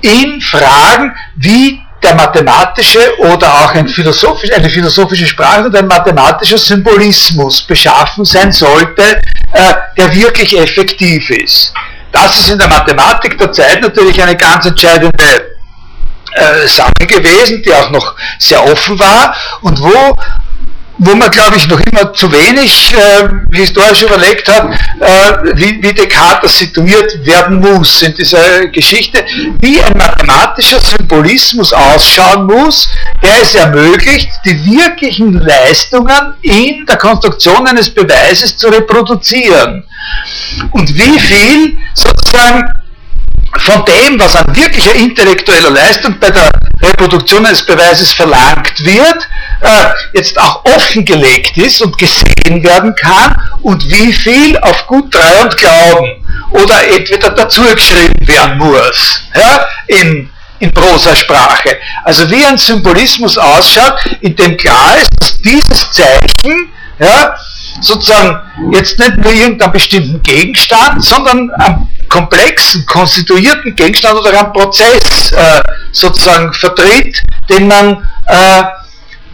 in Fragen, wie der mathematische oder auch ein philosophisch, eine philosophische Sprache und ein mathematischer Symbolismus beschaffen sein sollte, äh, der wirklich effektiv ist. Das ist in der Mathematik der Zeit natürlich eine ganz entscheidende äh, Sache gewesen, die auch noch sehr offen war und wo wo man, glaube ich, noch immer zu wenig äh, historisch überlegt hat, äh, wie, wie Descartes situiert werden muss in dieser Geschichte, wie ein mathematischer Symbolismus ausschauen muss, der es ermöglicht, die wirklichen Leistungen in der Konstruktion eines Beweises zu reproduzieren. Und wie viel sozusagen von dem, was an wirklicher intellektueller Leistung bei der Reproduktion eines Beweises verlangt wird, äh, jetzt auch offengelegt ist und gesehen werden kann und wie viel auf gut Treu und Glauben oder entweder dazu geschrieben werden muss ja, in, in Prosasprache. Also wie ein Symbolismus ausschaut, in dem klar ist, dass dieses Zeichen ja, sozusagen jetzt nicht nur irgendeinen bestimmten Gegenstand, sondern einen komplexen, konstituierten Gegenstand oder einen Prozess äh, sozusagen vertritt, den man, äh,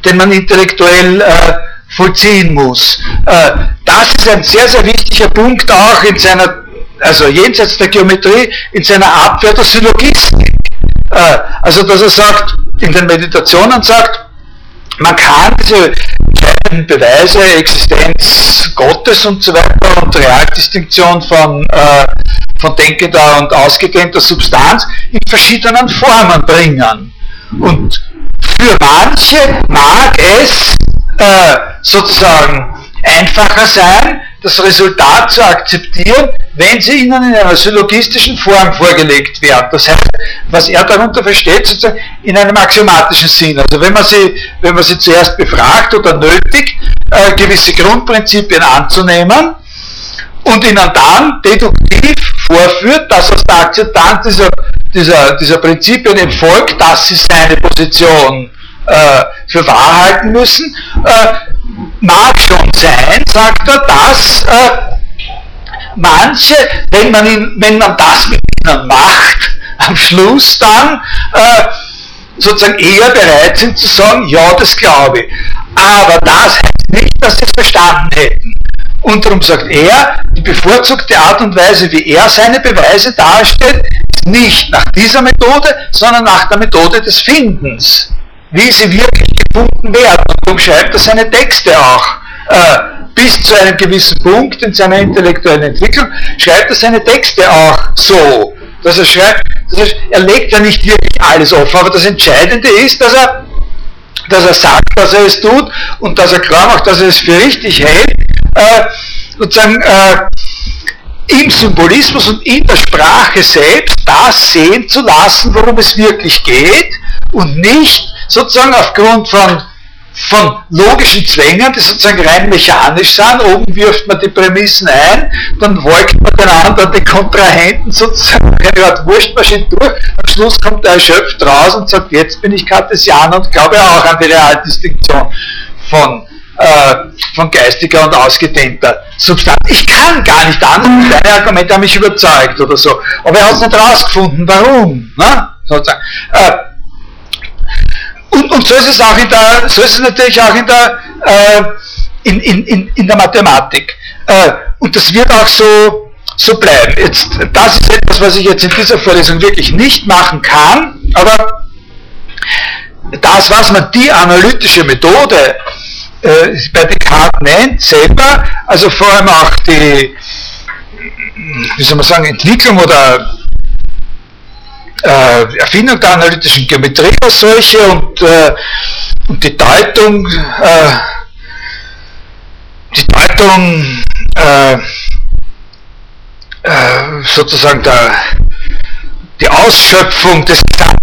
den man intellektuell äh, vollziehen muss. Äh, das ist ein sehr, sehr wichtiger Punkt auch in seiner, also jenseits der Geometrie, in seiner Abwehr der Syllogistik. Äh, also dass er sagt, in den Meditationen sagt, man kann diese Beweise, Existenz Gottes und so weiter und Realdistinktion von, äh, von denkender und ausgedehnter Substanz in verschiedenen Formen bringen. Und für manche mag es äh, sozusagen einfacher sein, das Resultat zu akzeptieren, wenn sie ihnen in einer syllogistischen Form vorgelegt werden. Das heißt, was er darunter versteht, sozusagen in einem axiomatischen Sinn. Also wenn man sie, wenn man sie zuerst befragt oder nötigt, äh, gewisse Grundprinzipien anzunehmen und ihnen dann deduktiv vorführt, dass aus der Akzeptanz dieser, dieser, dieser Prinzipien entfolgt, dass sie seine Position äh, für wahr halten müssen, äh, mag schon sein, sagt er, dass äh, manche, wenn man, ihn, wenn man das mit ihnen macht, am Schluss dann äh, sozusagen eher bereit sind zu sagen, ja, das glaube ich. Aber das heißt nicht, dass sie es verstanden hätten. Und darum sagt er, die bevorzugte Art und Weise, wie er seine Beweise darstellt, ist nicht nach dieser Methode, sondern nach der Methode des Findens wie sie wirklich gefunden werden. Und darum schreibt er seine Texte auch. Äh, bis zu einem gewissen Punkt in seiner intellektuellen Entwicklung schreibt er seine Texte auch so, dass er schreibt, dass er, er legt ja nicht wirklich alles offen, aber das Entscheidende ist, dass er, dass er sagt, dass er es tut und dass er klar macht, dass er es für richtig hält, äh, sozusagen äh, im Symbolismus und in der Sprache selbst das sehen zu lassen, worum es wirklich geht und nicht sozusagen aufgrund von, von logischen Zwängen, die sozusagen rein mechanisch sind, oben wirft man die Prämissen ein, dann wolkt man den anderen, den Kontrahenten sozusagen eine Art Wurstmaschine durch, am Schluss kommt er erschöpft raus und sagt, jetzt bin ich Kartesianer und glaube auch an die Realdistinktion von äh, von geistiger und ausgedehnter Substanz. Ich kann gar nicht anders, deine Argumente haben mich überzeugt oder so. Aber er hat es nicht rausgefunden, warum. Ne? Sozusagen. Äh, und, und so ist es auch in der, so ist es natürlich auch in der, äh, in, in, in, in der Mathematik. Äh, und das wird auch so, so bleiben. Jetzt, das ist etwas, was ich jetzt in dieser Vorlesung wirklich nicht machen kann, aber das, was man die analytische Methode äh, bei Descartes nennt, selber, also vor allem auch die, wie soll man sagen, Entwicklung oder äh, Erfindung der analytischen Geometrie als solche und, äh, und die Deutung, äh, die Deutung äh, äh, sozusagen der, die Ausschöpfung des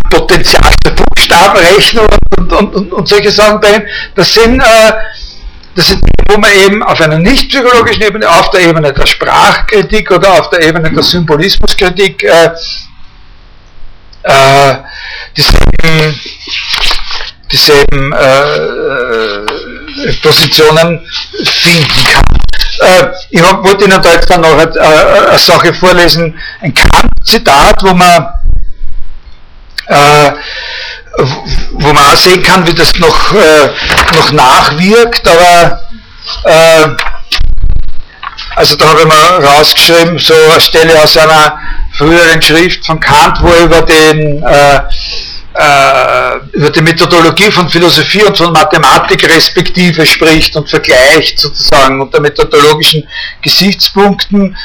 Potenzials der Buchstabenrechnung und, und, und, und, solche Sachen bei ihm, das sind, äh, das sind wo man eben auf einer nicht psychologischen Ebene, auf der Ebene der Sprachkritik oder auf der Ebene der Symbolismuskritik äh, äh, dieselben, dieselben äh, Positionen finden kann. Äh, ich wollte Ihnen da jetzt dann noch eine, eine Sache vorlesen, ein Kant-Zitat, wo man äh, wo man auch sehen kann, wie das noch, äh, noch nachwirkt, aber äh, also da habe ich mal rausgeschrieben, so eine Stelle aus einer früheren Schrift von Kant, wo er über den äh, äh, über die Methodologie von Philosophie und von Mathematik respektive spricht und vergleicht sozusagen unter methodologischen Gesichtspunkten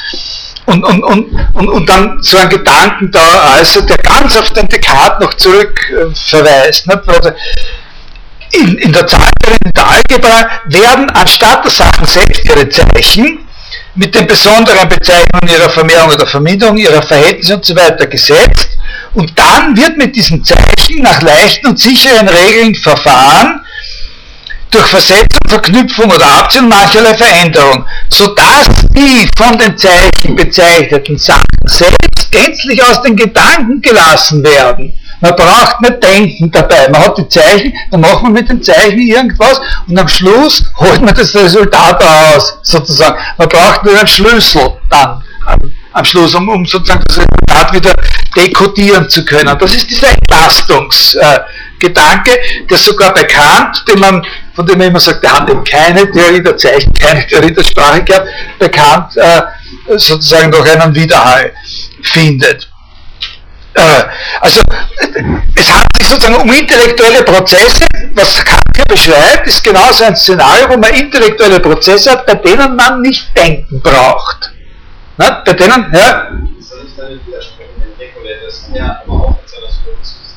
und, und, und, und, und dann so einen Gedanken da äußert, der ganz auf den Descartes noch zurück äh, verweist. Nicht? Also in, in der Zahl in der Algebra werden anstatt der Sachen selbst ihre Zeichen mit den besonderen Bezeichnungen ihrer Vermehrung oder Verminderung, ihrer Verhältnisse und so gesetzt und dann wird mit diesen Zeichen nach leichten und sicheren Regeln verfahren, durch Versetzung, Verknüpfung oder Abziehung mancherlei Veränderung, sodass die von den Zeichen bezeichneten Sachen selbst gänzlich aus den Gedanken gelassen werden. Man braucht nicht denken dabei. Man hat die Zeichen, dann macht man mit den Zeichen irgendwas und am Schluss holt man das Resultat aus, sozusagen. Man braucht nur einen Schlüssel dann am, am Schluss, um, um, sozusagen das Resultat wieder dekodieren zu können. Das ist dieser Entlastungsgedanke, äh, der sogar bei Kant, den man, von dem man immer sagt, der hat eben keine Theorie der Zeichen, keine Theorie der Sprache gehabt, bei Kant äh, sozusagen noch einen Widerhall findet. Äh, also es handelt sich sozusagen um intellektuelle Prozesse. Was Kant hier beschreibt, ist genauso ein Szenario, wo man intellektuelle Prozesse hat, bei denen man nicht denken braucht. Na, bei denen, ja. Ist das nicht eine Widerspruch in den das ja aber auch in seiner Syllogismus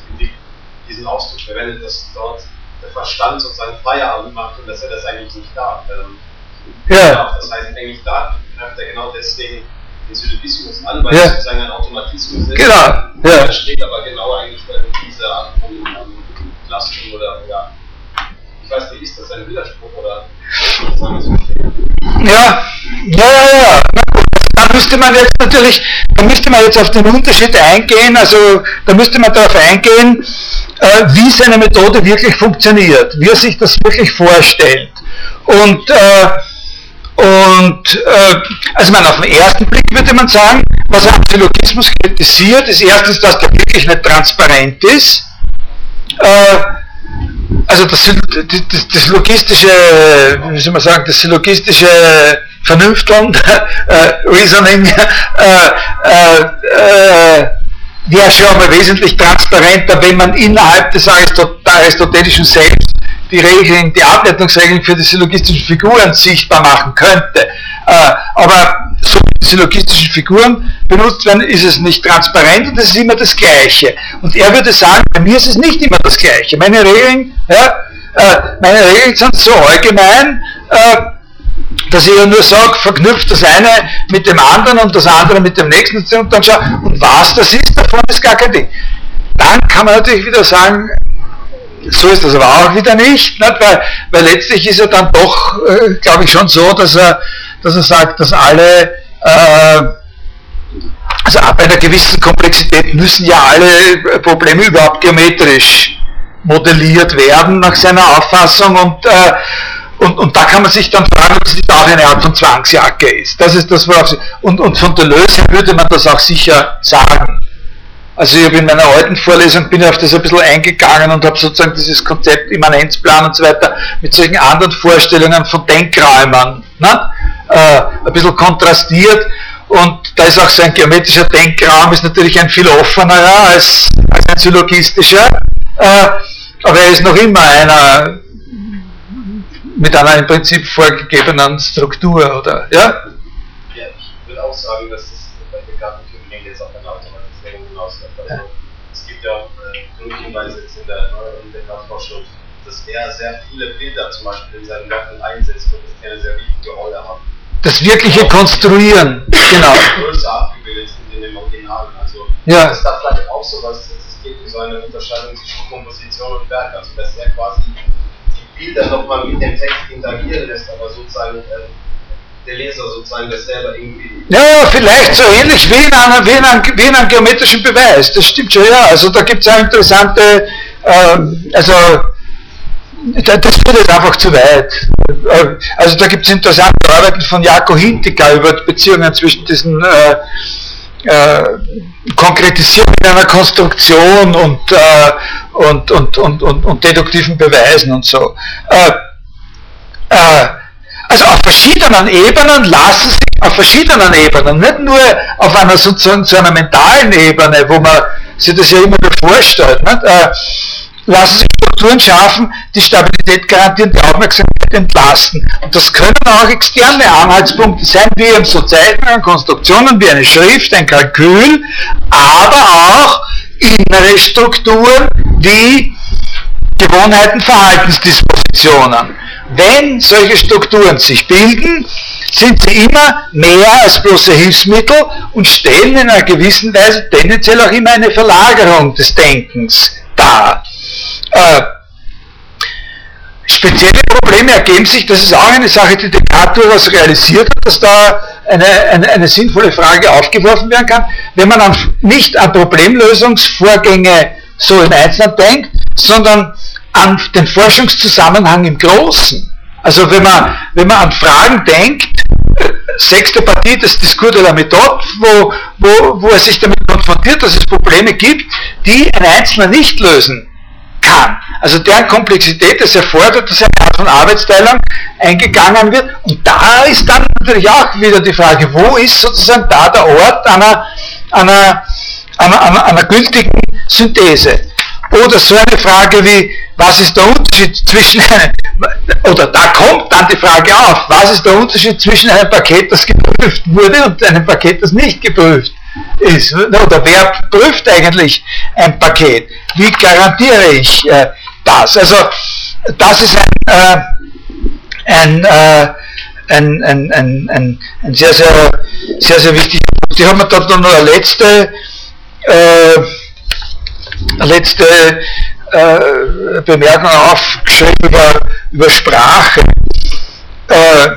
diesen Ausdruck verwendet, dass dort der Verstand sozusagen Feierabend macht und dass er das eigentlich nicht darf. Ähm, ja. Das heißt, eigentlich da greift er genau deswegen den Syllogismus an, weil ja. es sozusagen ein Automatismus ist. Genau. Ja. Da steht aber genau eigentlich diese Art von ähm, Entlastung oder, ja, ich weiß nicht, ist das ein Widerspruch oder ja, ja, ja, ja. Da müsste man jetzt natürlich, da müsste man jetzt auf den Unterschied eingehen, also da müsste man darauf eingehen, äh, wie seine Methode wirklich funktioniert, wie er sich das wirklich vorstellt. Und äh, und äh, also man auf den ersten Blick würde man sagen, was er Syllogismus kritisiert, ist erstens, dass der wirklich nicht transparent ist. Äh, also das, das, das, logistische, wie soll man sagen, das logistische Vernünfteln, äh, Reasoning, äh, äh, äh, wäre schon mal wesentlich transparenter, wenn man innerhalb des aristotelischen Selbst die Regeln, die Ableitungsregeln für die syllogistischen Figuren sichtbar machen könnte. Äh, aber so wie syllogistischen Figuren benutzt werden, ist es nicht transparent und es ist immer das Gleiche. Und er würde sagen, bei mir ist es nicht immer das Gleiche. Meine Regeln, ja, äh, meine Regeln sind so allgemein, äh, dass ich ja nur sage, verknüpft das eine mit dem anderen und das andere mit dem nächsten und dann schau, und was das ist, davon ist gar kein Ding. Dann kann man natürlich wieder sagen, so ist das aber auch wieder nicht, nicht? Weil, weil letztlich ist er dann doch, äh, glaube ich, schon so, dass er, dass er sagt, dass alle, äh, also ab einer gewissen Komplexität müssen ja alle Probleme überhaupt geometrisch modelliert werden nach seiner Auffassung und, äh, und, und da kann man sich dann fragen, ob es nicht auch eine Art von Zwangsjacke ist. Das ist das, worauf sie, und, und von Deleuze würde man das auch sicher sagen. Also ich habe in meiner alten Vorlesung bin ich auf das ein bisschen eingegangen und habe sozusagen dieses Konzept Immanenzplan und so weiter mit solchen anderen Vorstellungen von Denkräumen ne? äh, ein bisschen kontrastiert und da ist auch so ein geometrischer Denkraum ist natürlich ein viel offenerer als, als ein syllogistischer, äh, aber er ist noch immer einer mit einer im Prinzip vorgegebenen Struktur, oder? Ja? Ja, ich würde auch sagen, dass das bei bekannten Phänomen jetzt auch eine Automatisierung hinausläuft. Also ja. es gibt ja auch äh, Hinweise jetzt in der neueren dass er sehr viele Bilder zum Beispiel in seinen Werken einsetzt und die eine sehr wichtige Rolle haben. Das wirkliche. Konstruieren, genau. Größer abgebildet sind in dem Original. Also ja. ist da vielleicht auch so was, es geht wie so eine Unterscheidung zwischen Komposition und Werk, also dass er quasi Bilder nochmal mit dem Text interagieren lässt, aber sozusagen äh, der Leser sozusagen das selber irgendwie. Ja, vielleicht so ähnlich wie in, einem, wie, in einem, wie in einem geometrischen Beweis, das stimmt schon, ja. Also da gibt es eine interessante, äh, also das führt jetzt einfach zu weit. Äh, also da gibt es interessante Arbeiten von Jakob Hintiger über Beziehungen zwischen diesen äh, äh, Konkretisierung einer Konstruktion und, äh, und, und, und, und, und, deduktiven Beweisen und so. Äh, äh, also auf verschiedenen Ebenen lassen sich, auf verschiedenen Ebenen, nicht nur auf einer sozusagen zu einer mentalen Ebene, wo man sich das ja immer vorstellt, nicht? Äh, lassen sich Strukturen schaffen, die Stabilität garantieren, die Aufmerksamkeit entlasten. Und das können auch externe Anhaltspunkte sein, wie eben so Zeichnungen, Konstruktionen, wie eine Schrift, ein Kalkül, aber auch innere Strukturen wie Gewohnheiten, Verhaltensdispositionen. Wenn solche Strukturen sich bilden, sind sie immer mehr als bloße Hilfsmittel und stellen in einer gewissen Weise tendenziell auch immer eine Verlagerung des Denkens dar. Äh, spezielle Probleme ergeben sich, das ist auch eine Sache, die Descartes durchaus realisiert hat, dass da eine, eine, eine, sinnvolle Frage aufgeworfen werden kann, wenn man an, nicht an Problemlösungsvorgänge so im Einzelnen denkt, sondern an den Forschungszusammenhang im Großen. Also wenn man, wenn man an Fragen denkt, sechste Partie des Discours de la Méthode, wo, wo, wo er sich damit konfrontiert, dass es Probleme gibt, die ein Einzelner nicht lösen kann. Also deren Komplexität es erfordert, dass eine Art von Arbeitsteilung eingegangen wird. Und da ist dann natürlich auch wieder die Frage, wo ist sozusagen da der Ort einer, einer, einer, einer, einer gültigen Synthese? Oder so eine Frage wie, was ist der Unterschied zwischen oder da kommt dann die Frage auf, was ist der Unterschied zwischen einem Paket, das geprüft wurde und einem Paket, das nicht geprüft ist? Oder wer prüft eigentlich ein Paket? Wie garantiere ich äh, das? Also, das ist ein, äh, ein, äh, ein, ein, ein, ein, ein, sehr, sehr, sehr, sehr wichtiger Punkt. Ich habe mir dort noch eine letzte, äh, letzte äh, Bemerkung aufgeschrieben über, über Sprache. Äh,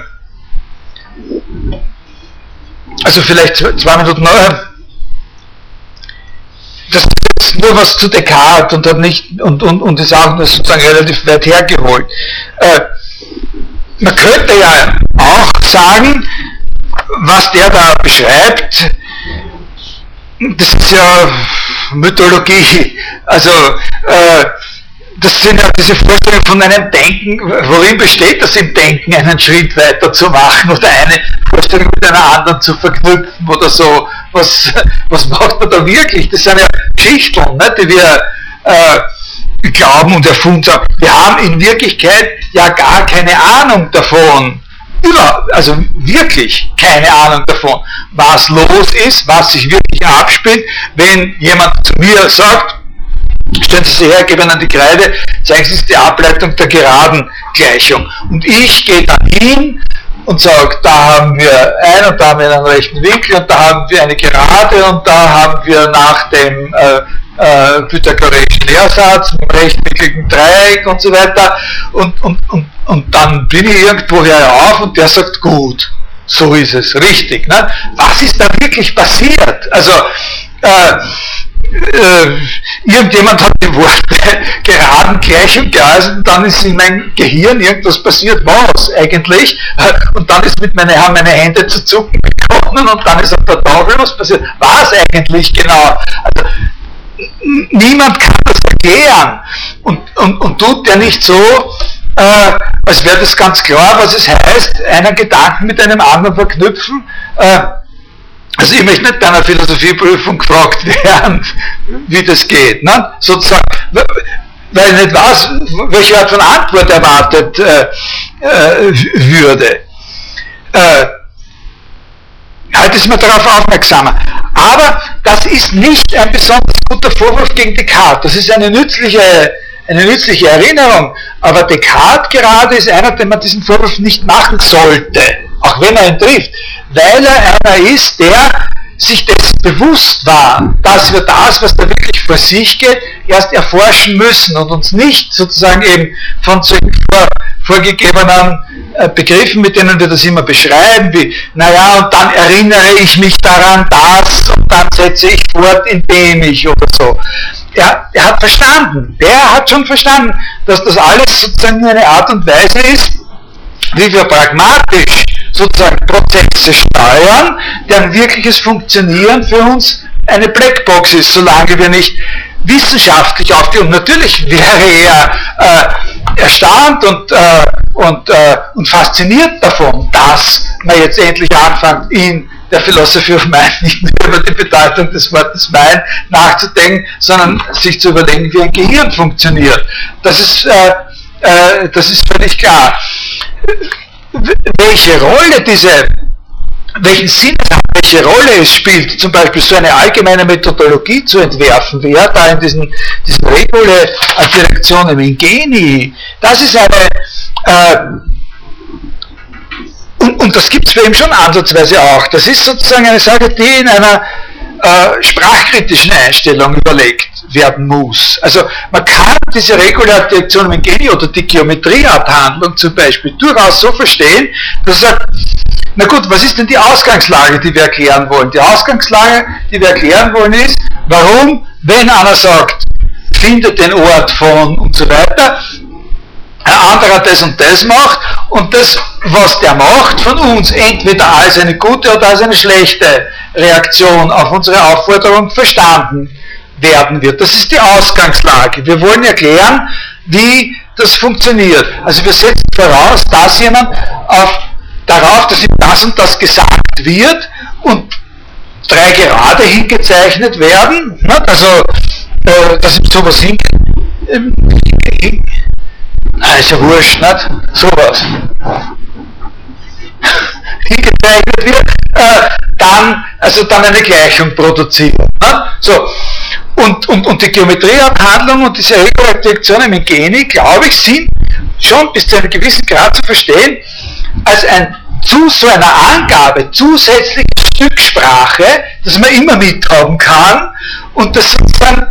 also vielleicht zwei Minuten noch. Das ist nur was zu Descartes und hat nicht und, und, und ist auch sozusagen relativ weit hergeholt. Äh, man könnte ja auch sagen, was der da beschreibt, das ist ja Mythologie. Also äh, das sind ja diese Vorstellungen von einem Denken, worin besteht das im Denken, einen Schritt weiter zu machen oder eine Vorstellung mit einer anderen zu verknüpfen oder so. Was, was macht man da wirklich? Das sind ja Geschichten, ne, die wir äh, glauben und erfunden haben. Wir haben in Wirklichkeit ja gar keine Ahnung davon, über, also wirklich keine Ahnung davon, was los ist, was sich wirklich abspielt, wenn jemand zu mir sagt, stellen Sie sich her, geben Ihnen die Kreide, zeigen Sie die Ableitung der geraden Gleichung. Und ich gehe dann hin und sage, da haben wir ein und da haben wir einen rechten Winkel und da haben wir eine Gerade und da haben wir nach dem äh, äh, pythagoreischen Lehrsatz dem rechtwinkligen Dreieck und so weiter und, und, und, und dann bin ich irgendwoher auf und der sagt, gut, so ist es, richtig. Ne? Was ist da wirklich passiert? Also, äh, irgendjemand hat die Worte geraden geäußert und dann ist in meinem Gehirn irgendwas passiert, was eigentlich? Und dann ist mit meine, haben meine Hände zu zucken begonnen und dann ist auf der Tafel was passiert. Was eigentlich genau? Also, niemand kann das erklären und, und, und tut ja nicht so, äh, als wäre das ganz klar, was es heißt, einen Gedanken mit einem anderen verknüpfen. Äh, also ich möchte nicht bei einer Philosophieprüfung gefragt werden, wie das geht. Ne? Sozusagen, weil ich nicht weiß, welche Art von Antwort erwartet äh, äh, würde. Äh, ist man darauf aufmerksamer. Aber das ist nicht ein besonders guter Vorwurf gegen Descartes. Das ist eine nützliche, eine nützliche Erinnerung. Aber Descartes gerade ist einer, dem man diesen Vorwurf nicht machen sollte, auch wenn er ihn trifft. Weil er einer ist, der sich dessen bewusst war, dass wir das, was da wirklich vor sich geht, erst erforschen müssen und uns nicht sozusagen eben von solchen vor, vorgegebenen äh, Begriffen, mit denen wir das immer beschreiben, wie, naja, und dann erinnere ich mich daran, das, und dann setze ich fort, indem ich oder so. Er, er hat verstanden, der hat schon verstanden, dass das alles sozusagen eine Art und Weise ist, wie wir pragmatisch sozusagen Prozesse steuern, deren wirkliches Funktionieren für uns eine Blackbox ist, solange wir nicht wissenschaftlich auf die, und natürlich wäre er äh, erstaunt und, äh, und, äh, und fasziniert davon, dass man jetzt endlich anfängt, in der Philosophy of Mind nicht nur über die Bedeutung des Wortes Mind nachzudenken, sondern sich zu überlegen, wie ein Gehirn funktioniert. Das ist, äh, äh, das ist völlig klar welche Rolle diese, welchen Sinn welche Rolle es spielt, zum Beispiel so eine allgemeine Methodologie zu entwerfen, wie er da in diesen, diesen Regule Direktion im Ingeni, das ist eine, äh, und, und das gibt es bei ihm schon ansatzweise auch. Das ist sozusagen eine Sache, die in einer äh, sprachkritischen Einstellung überlegt werden muss. Also man kann diese reguläre Geni oder die Geometrieabhandlung zum Beispiel durchaus so verstehen, dass er sagt, na gut, was ist denn die Ausgangslage, die wir erklären wollen? Die Ausgangslage, die wir erklären wollen, ist, warum, wenn einer sagt, findet den Ort von und so weiter, ein anderer das und das macht und das, was der macht, von uns entweder als eine gute oder als eine schlechte Reaktion auf unsere Aufforderung verstanden werden wird. Das ist die Ausgangslage. Wir wollen erklären, wie das funktioniert. Also wir setzen voraus, dass jemand auf, darauf, dass ihm das und das gesagt wird und drei Gerade hingezeichnet werden. Also, äh, dass ihm sowas hin, ähm, hin, na, ist ja wurscht, nicht? Sowas. hingezeichnet wird, äh, dann, also dann eine Gleichung produzieren. Ne? So, und, und, und die Geometrieabhandlung und diese Regelreaktionen im Geni, glaube ich, sind schon bis zu einem gewissen Grad zu verstehen, als ein zu so einer Angabe zusätzliches Stück Sprache, das man immer mithaben kann und das sozusagen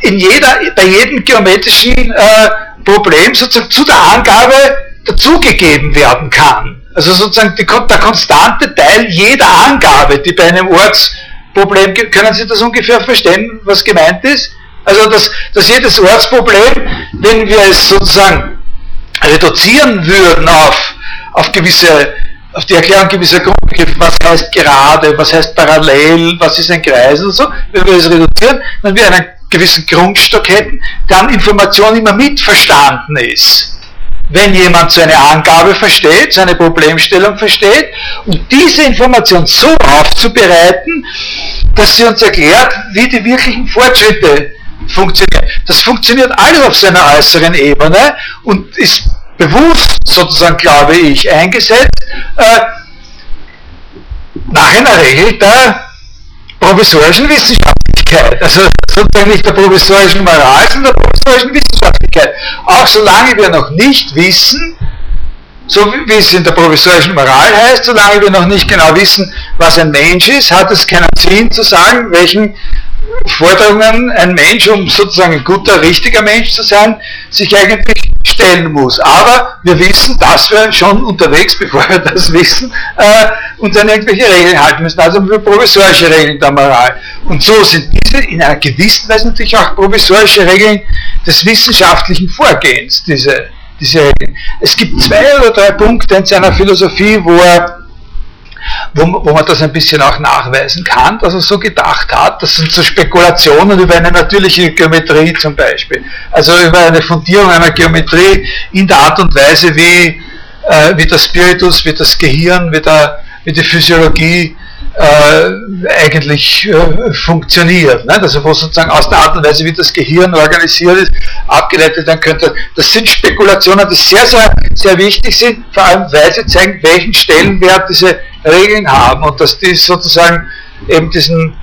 in jeder, bei jedem geometrischen äh, Problem sozusagen zu der Angabe dazugegeben werden kann. Also sozusagen die, der konstante Teil jeder Angabe, die bei einem Orts Problem, können Sie das ungefähr verstehen, was gemeint ist? Also, dass, dass jedes Ortsproblem, wenn wir es sozusagen reduzieren würden auf, auf gewisse, auf die Erklärung gewisser Grundbegriffe, was heißt gerade, was heißt parallel, was ist ein Kreis und so, wenn wir es reduzieren, wenn wir einen gewissen Grundstock hätten, dann Information immer mitverstanden ist. Wenn jemand so eine Angabe versteht, so eine Problemstellung versteht und diese Information so aufzubereiten, dass sie uns erklärt, wie die wirklichen Fortschritte funktionieren. Das funktioniert alles auf seiner äußeren Ebene und ist bewusst, sozusagen glaube ich, eingesetzt. Äh, nach einer Regel der provisorischen Wissenschaftlichkeit. Also sozusagen nicht der provisorischen Moral, sondern der provisorischen Wissenschaftlichkeit. Auch solange wir noch nicht wissen, so wie es in der provisorischen Moral heißt, solange wir noch nicht genau wissen, was ein Mensch ist, hat es keinen Sinn zu sagen, welchen Forderungen ein Mensch, um sozusagen ein guter, richtiger Mensch zu sein, sich eigentlich stellen muss. Aber wir wissen, dass wir schon unterwegs, bevor wir das wissen, äh, uns an irgendwelche Regeln halten müssen. Also provisorische Regeln der Moral. Und so sind diese in einer gewissen Weise natürlich auch provisorische Regeln des wissenschaftlichen Vorgehens, diese, diese. Es gibt zwei oder drei Punkte in seiner Philosophie, wo er wo, wo man das ein bisschen auch nachweisen kann, dass er so gedacht hat. Das sind so Spekulationen über eine natürliche Geometrie zum Beispiel. Also über eine Fundierung einer Geometrie in der Art und Weise, wie, äh, wie der Spiritus, wie das Gehirn, wie, der, wie die Physiologie äh, eigentlich äh, funktioniert. Ne? Also wo sozusagen aus der Art und Weise, wie das Gehirn organisiert ist, abgeleitet werden könnte. Das sind Spekulationen, die sehr, sehr, sehr wichtig sind, vor allem weil sie zeigen, welchen Stellenwert diese Regeln haben und dass die sozusagen eben diesen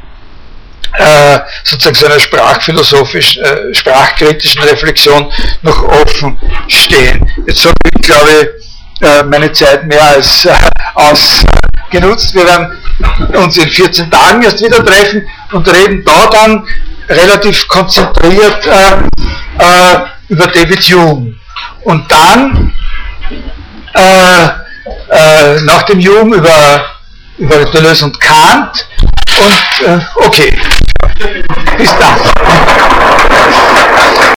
äh, sozusagen seiner sprachphilosophischen, äh, sprachkritischen Reflexion noch offen stehen. Jetzt habe ich, glaube ich, äh, meine Zeit mehr als äh, aus, genutzt. Wir werden uns in 14 Tagen erst wieder treffen und reden da dann relativ konzentriert äh, äh, über David Hume. Und dann äh, äh nach dem Hume über, über Deleuze und Kant. Und äh, okay, bis dann.